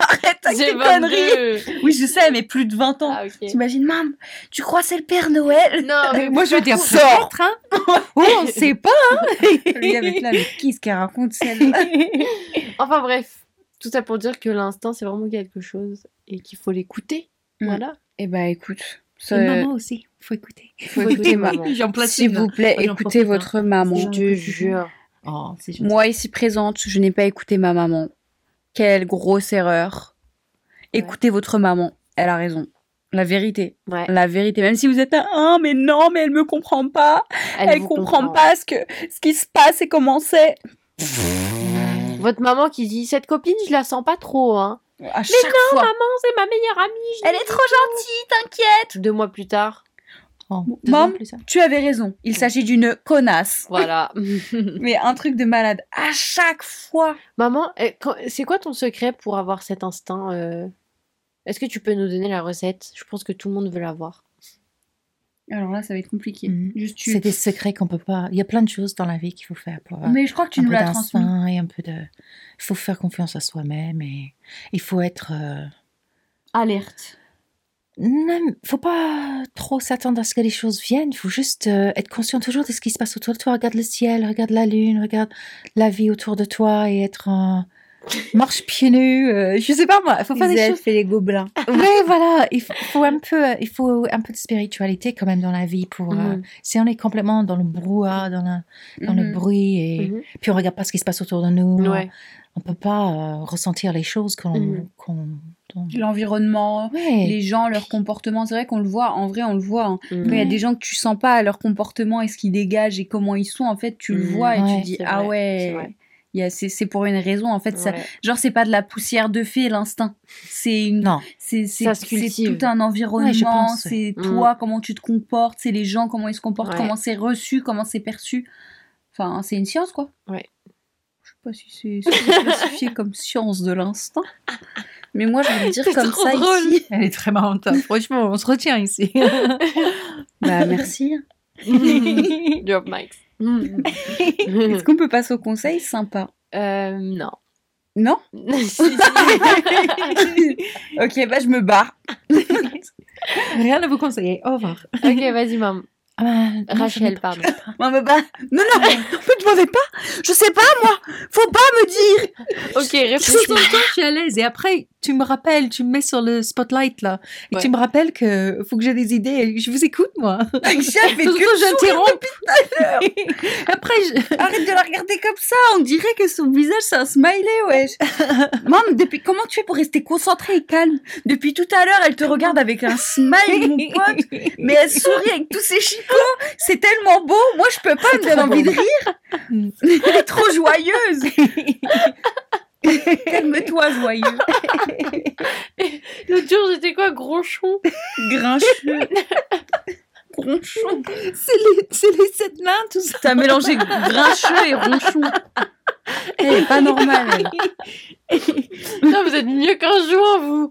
Arrête avec tes conneries. 22. Oui, je sais, mais plus de 20 ans. Ah, ok. T'imagines, mam, tu crois c'est le Père Noël? Non, mais Moi, je veux dire, peut-être, hein. Oh, on sait pas. Lui avec là, mais qu'est-ce qu'elle raconte celle-là Enfin bref, tout ça pour dire que l'instinct c'est vraiment quelque chose et qu'il faut l'écouter. Mm. Voilà. Eh ben, écoute, Et maman aussi, faut écouter. faut écouter maman. S'il vous plaît, écoutez votre maman. Je te jure. Oh. Moi, ici présente, je n'ai pas écouté ma maman. Quelle grosse erreur. Ouais. Écoutez votre maman. Elle a raison. La vérité. Ouais. La vérité. Même si vous êtes un, ah, mais non, mais elle me comprend pas. Elle, vous comprend, pas ce que, ce qui se passe et comment c'est. Votre maman qui dit cette copine je la sens pas trop hein. À chaque fois. Maman c'est ma meilleure amie. je Elle est trop gentille, t'inquiète. Deux mois plus tard. Oh, plus, tu avais raison. Il s'agit d'une connasse. Voilà. Mais un truc de malade. À chaque fois. Maman, eh, c'est quoi ton secret pour avoir cet instinct euh? Est-ce que tu peux nous donner la recette? Je pense que tout le monde veut l'avoir. Alors là, ça va être compliqué. Mhm. Juste tu- C'est des secrets qu'on peut pas. Il y a plein de choses dans la vie qu'il faut faire pour avoir Mais je crois que tu nous l'as transmis. et un peu de. Il faut faire confiance à soi-même et il faut être. euh, Alerte. Non, faut pas trop s'attendre à ce que les choses viennent. Il faut juste euh, être conscient toujours de ce qui se passe autour de toi. Regarde le ciel, regarde la lune, regarde la vie autour de toi et être en marche pieds nus. euh, je sais pas moi. Il faut faire Les des elfes choses. et les gobelins. Oui, voilà. Il faut, faut un peu, euh, il faut un peu de spiritualité quand même dans la vie pour. euh, Mhm. si on est complètement dans le brouhaha, dans, la, dans le Mhm. bruit et Mhm. puis on regarde pas ce qui se passe autour de nous. Ouais. On peut pas euh, ressentir les choses qu'on, L'environnement, Ouais. les gens, leur comportement. C'est vrai qu'on le voit. En vrai, on le voit. hein. Quand il y a des gens que tu sens pas leur comportement et ce qu'ils dégagent et comment ils sont, en fait, tu le vois et Ouais, tu dis ah ouais. Vrai. il y a- C'est c'est pour une raison en fait. Ça, Ouais. genre c'est pas de la poussière de fée l'instinct. C'est une Non. c'est c'est Ça se c'est cultive. tout un environnement, Ouais, je pense, c'est ouais. toi, comment tu te comportes, c'est les gens, comment ils se comportent, Ouais. comment c'est reçu, comment c'est perçu. Enfin, c'est une science, quoi. Ouais. Je sais pas si c'est si c'est classifié comme science de l'instinct. Mais moi, je vais le dire C'est comme ça drôle. ici. Elle est très marrante. hein. Franchement, on se retient ici. Bah, merci. Drop mics. Mhm. Est-ce qu'on peut passer au conseil sympa? Euh, non. Non? Ok, bah, je me barre. Rien à vous conseiller. Au revoir. ok, vas-y, maman. Ah bah, non, Rachel, pardon. Moi, me barre. Non, non, ne demandez pas. Je sais pas, moi. Faut pas me dire. Ok, réfléchis. je suis à l'aise. Et après, tu me rappelles, tu me mets sur le spotlight là. Et Ouais. tu me rappelles que faut que j'ai des idées. Je vous écoute, moi. Surtout que j'interromps. l'heure. Après, je... Arrête de la regarder comme ça, on dirait que son visage c'est un smiley, wesh. Maman, depuis comment tu fais pour rester concentrée et calme? Depuis tout à l'heure, elle te regarde avec un smile, mon pote, mais elle sourit avec tous ses C'est tellement beau. Moi, je peux pas me donner envie de rire. Elle est trop joyeuse. Calme-toi, joyeux. L'autre jour, j'étais quoi, gronchon Grincheux. Gronchon. c'est les, c'est les sept nains, tout ça. T'as mélangé grincheux et ronchon. Elle est pas normale. Putain, vous êtes mieux qu'un joint, vous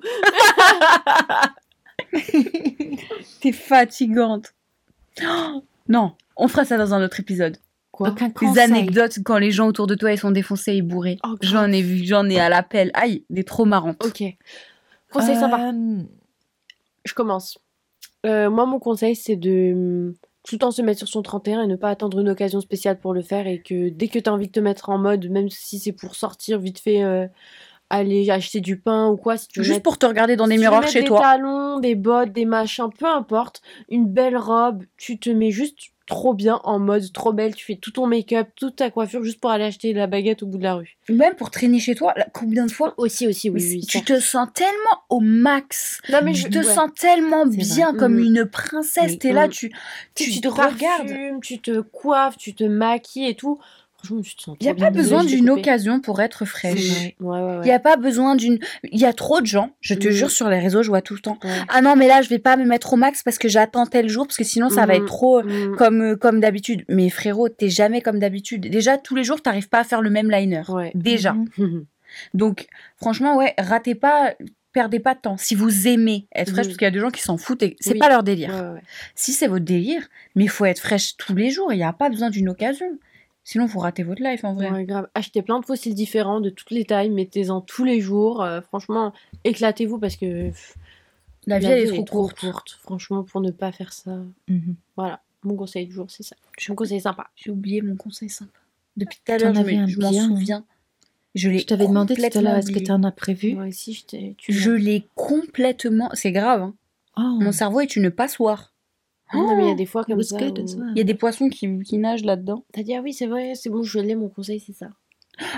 T'es fatigante. Oh, non, on fera ça dans un autre épisode. Quoi Aucun Des conseil. anecdotes quand les gens autour de toi ils sont défoncés et bourrés. Oh, j'en ai vu, j'en ai à l'appel. Aïe, des trop marrantes. Ok. Conseil sympa. Euh, Je commence. Euh, moi, mon conseil, c'est de hum, tout le temps se mettre sur son 31 et ne pas attendre une occasion spéciale pour le faire. Et que dès que tu as envie de te mettre en mode, même si c'est pour sortir vite fait, euh, aller acheter du pain ou quoi, si tu veux Juste mettre- pour te regarder dans des si miroirs chez des toi. talons, des bottes, des machins, peu importe, une belle robe, tu te mets juste trop bien en mode trop belle, tu fais tout ton make-up, toute ta coiffure juste pour aller acheter la baguette au bout de la rue. Ou Même pour traîner chez toi, là, combien de fois Aussi, aussi, Mais oui, oui. Tu te sens tellement au max. Non, mais tu je- te ouais. sens tellement bien vrai. comme Mhm. une princesse. Oui. T'es là, tu, Tu, tu, tu te te regardes, tu te coiffes, tu te maquilles et tout. Franchement, tu te sens Il n'y a pas besoin d'une occasion pour être fraîche. vrai. Ouais, ouais, Il ouais. n'y a pas besoin d'une. Il y a trop de gens, je te Mhm. jure, sur les réseaux, je vois tout le temps. Ah non, mais là, je vais pas me mettre au max parce que j'attends tel jour, parce que sinon, ça va Mhm. être trop. Mm. comme euh, comme d'habitude. Mais frérot, t'es jamais comme d'habitude. Déjà tous les jours, t'arrives pas à faire le même liner. Déjà. Mhm. Donc franchement, ouais, ratez pas, perdez pas de temps. Si vous aimez être fraîche, parce qu'il y a des gens qui s'en foutent et c'est Oui. pas leur délire. Ouais, ouais, ouais. Si c'est votre délire, mais il faut être fraîche tous les jours. Il n'y a pas besoin d'une occasion. Sinon, vous ratez votre life en vrai. Ouais, grave. Achetez plein de fossiles différents de toutes les tailles, mettez-en tous les jours. euh, franchement, éclatez-vous parce que pff, La vie, elle est trop courte. Franchement, pour ne pas faire ça. Mhm. Voilà. Mon conseil du jour, c'est ça. Mon conseil sympa. J'ai oublié mon conseil sympa. Depuis tout à l'heure, je un m'en bien, souviens. Je l'ai Je t'avais demandé tout à l'heure, est-ce que tu en as prévu Moi aussi, je t'ai. Tu Je l'as. l'ai complètement. C'est grave. hein. Oh. Mon cerveau est une passoire. Non, mais il y a des fois comme was ça. good où- as well. Il y a des poissons qui, qui nagent là-dedans. T'as dit, ah oui, c'est vrai, c'est bon, je l'ai, mon conseil, c'est ça.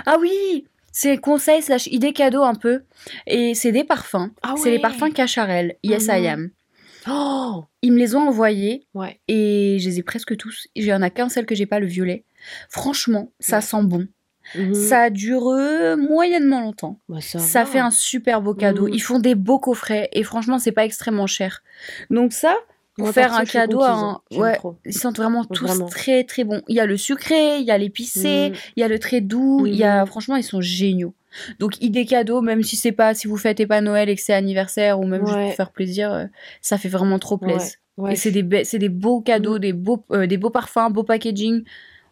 Ah oui C'est conseil slash idée cadeau un peu. Et c'est des parfums. Ah C'est les parfums Cacharel, Yes I Mhm. Am. Oh Ils me les ont envoyés Ouais. et je les ai presque tous. Il y en a qu'un seul que j'ai pas, le violet. Franchement, ça Ouais. sent bon. Mhm. Ça dure euh, moyennement longtemps. Bah, ça fait un super beau cadeau. Mhm. Ils font des beaux coffrets et franchement, c'est pas extrêmement cher. Donc ça, pour Moi, faire un cadeau à un... Ouais, trop. ils sentent vraiment tous Vraiment. très très bons. Il y a le sucré, il y a l'épicé, Mhm. il y a le très doux, il y a franchement ils sont géniaux. Donc idée cadeau, même si c'est pas si vous fêtez pas Noël et que c'est anniversaire ou même juste Ouais. pour faire plaisir, euh, ça fait vraiment trop plaisir. Ouais, Et c'est des, be- c'est des beaux cadeaux, Mm. des, beaux, euh, des beaux parfums, beau packaging.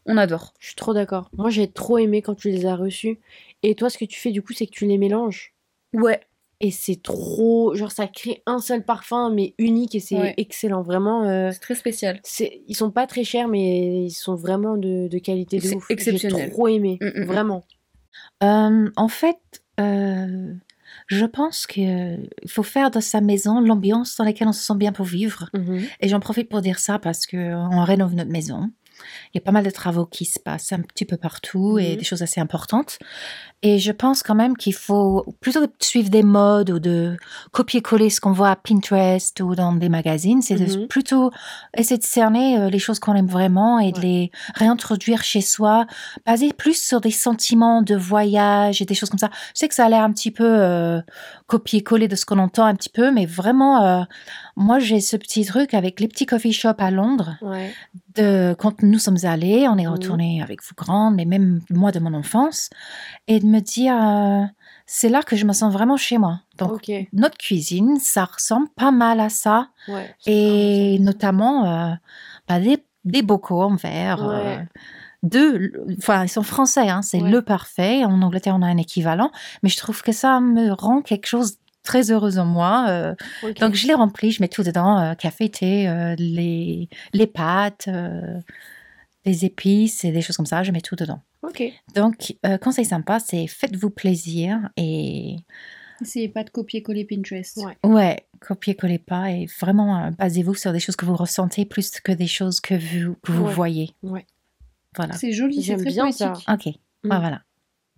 On adore. je suis trop d'accord. Moi, j'ai trop aimé quand tu les as reçus. Et toi, ce que tu fais du coup, c'est que tu les mélanges. Ouais. Et c'est trop. Genre, ça crée un seul parfum, mais unique, et c'est Ouais. excellent. Vraiment. euh, C'est très spécial. c'est... Ils sont pas très chers, mais ils sont vraiment de, de qualité de ouf. exceptionnel. J'ai trop aimé. Mm, mm, mm. Vraiment. Euh, en fait, euh, je pense qu'il faut faire de sa maison l'ambiance dans laquelle on se sent bien pour vivre. Mhm. Et j'en profite pour dire ça parce qu'on rénove notre maison. Il y a pas mal de travaux qui se passent un petit peu partout et Mhm. des choses assez importantes. Et je pense quand même qu'il faut, plutôt que de suivre des modes ou de copier-coller ce qu'on voit à Pinterest ou dans des magazines, c'est de Mhm. plutôt essayer de cerner euh, les choses qu'on aime vraiment et de les réintroduire chez soi, basé plus sur des sentiments de voyage et des choses comme ça. Je sais que ça a l'air un petit peu euh, copier-coller de ce qu'on entend un petit peu, mais vraiment, euh, moi j'ai ce petit truc avec les petits coffee shops à Londres Ouais. de quand nous sommes allés, on est Mhm. retourné avec vous grandes, mais même moi de mon enfance, et de me dire, euh, c'est là que je me sens vraiment chez moi. Donc notre cuisine, ça ressemble pas mal à ça, Ouais. et notamment euh, bah, des, des bocaux en verre. Ouais. De, enfin, ils sont français, hein, c'est Ouais. le parfait. En Angleterre, on a un équivalent, mais je trouve que ça me rend quelque chose très heureuse en moi. euh, donc je les remplis, je mets tout dedans, euh, café, thé, euh, les, les pâtes, euh, des épices et des choses comme ça, je mets tout dedans. Ok. Donc, conseil sympa, c'est faites-vous plaisir et Essayez pas de copier-coller Pinterest. Ouais. ouais, copiez-collez pas et vraiment basez-vous sur des choses que vous ressentez plus que des choses que vous, que vous Ouais. voyez. Ouais. Voilà. C'est joli, c'est très bien poétique. ça. Ok, Mm. bah, voilà.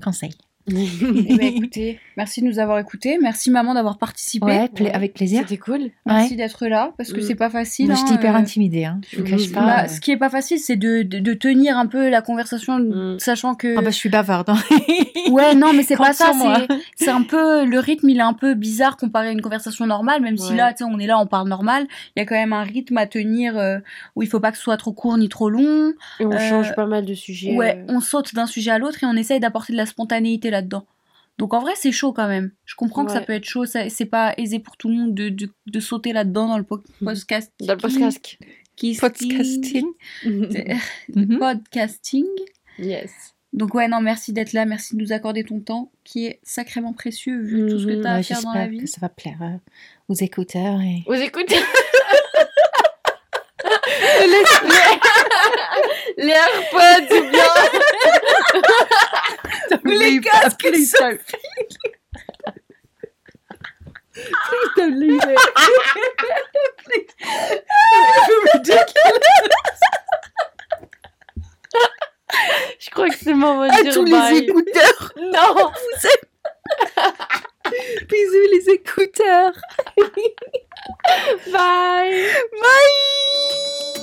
Conseil. Eh ben, écoutez, merci de nous avoir écoutés. Merci maman d'avoir participé. Ouais, pla- Ouais. avec plaisir. C'était cool. Merci Ouais. d'être là parce que Mm. c'est pas facile. Moi, hein, j'étais hyper euh, intimidée, hein. je vous cache pas. bah, euh. ce qui est pas facile, c'est de, de, de tenir un peu la conversation, Mm. sachant que. Ah bah, je suis bavarde. hein. Ouais, non, mais c'est pas ça. c'est- un peu le rythme, il est un peu bizarre comparé à une conversation normale. Même si là, tu sais, on est là, on parle normal. Il y a quand même un rythme à tenir euh, où il faut pas que ce soit trop court ni trop long. Et on Euh, change pas mal de sujets. Ouais, euh, on saute d'un sujet à l'autre et on essaye d'apporter de la spontanéité là-dedans. Donc en vrai, c'est chaud quand même. Je comprends que ça peut être chaud. C'est pas aisé pour tout le monde de, de, de sauter là-dedans dans le po- podcast. Dans le podcast. Podcasting. Mhm. Podcasting. yes. Donc ouais, non, merci d'être là, merci de nous accorder ton temps, qui est sacrément précieux vu tout ce que Mhm, tu as à Ouais, faire dans la J'espère vie. que ça va plaire euh, aux écouteurs. Et... Vous écoutez les, les, les AirPods ou bien Ou les casques qui sortent. Je crois que c'est le moment de tous les écouteurs. Non. Bisous les écouteurs. Bye. Bye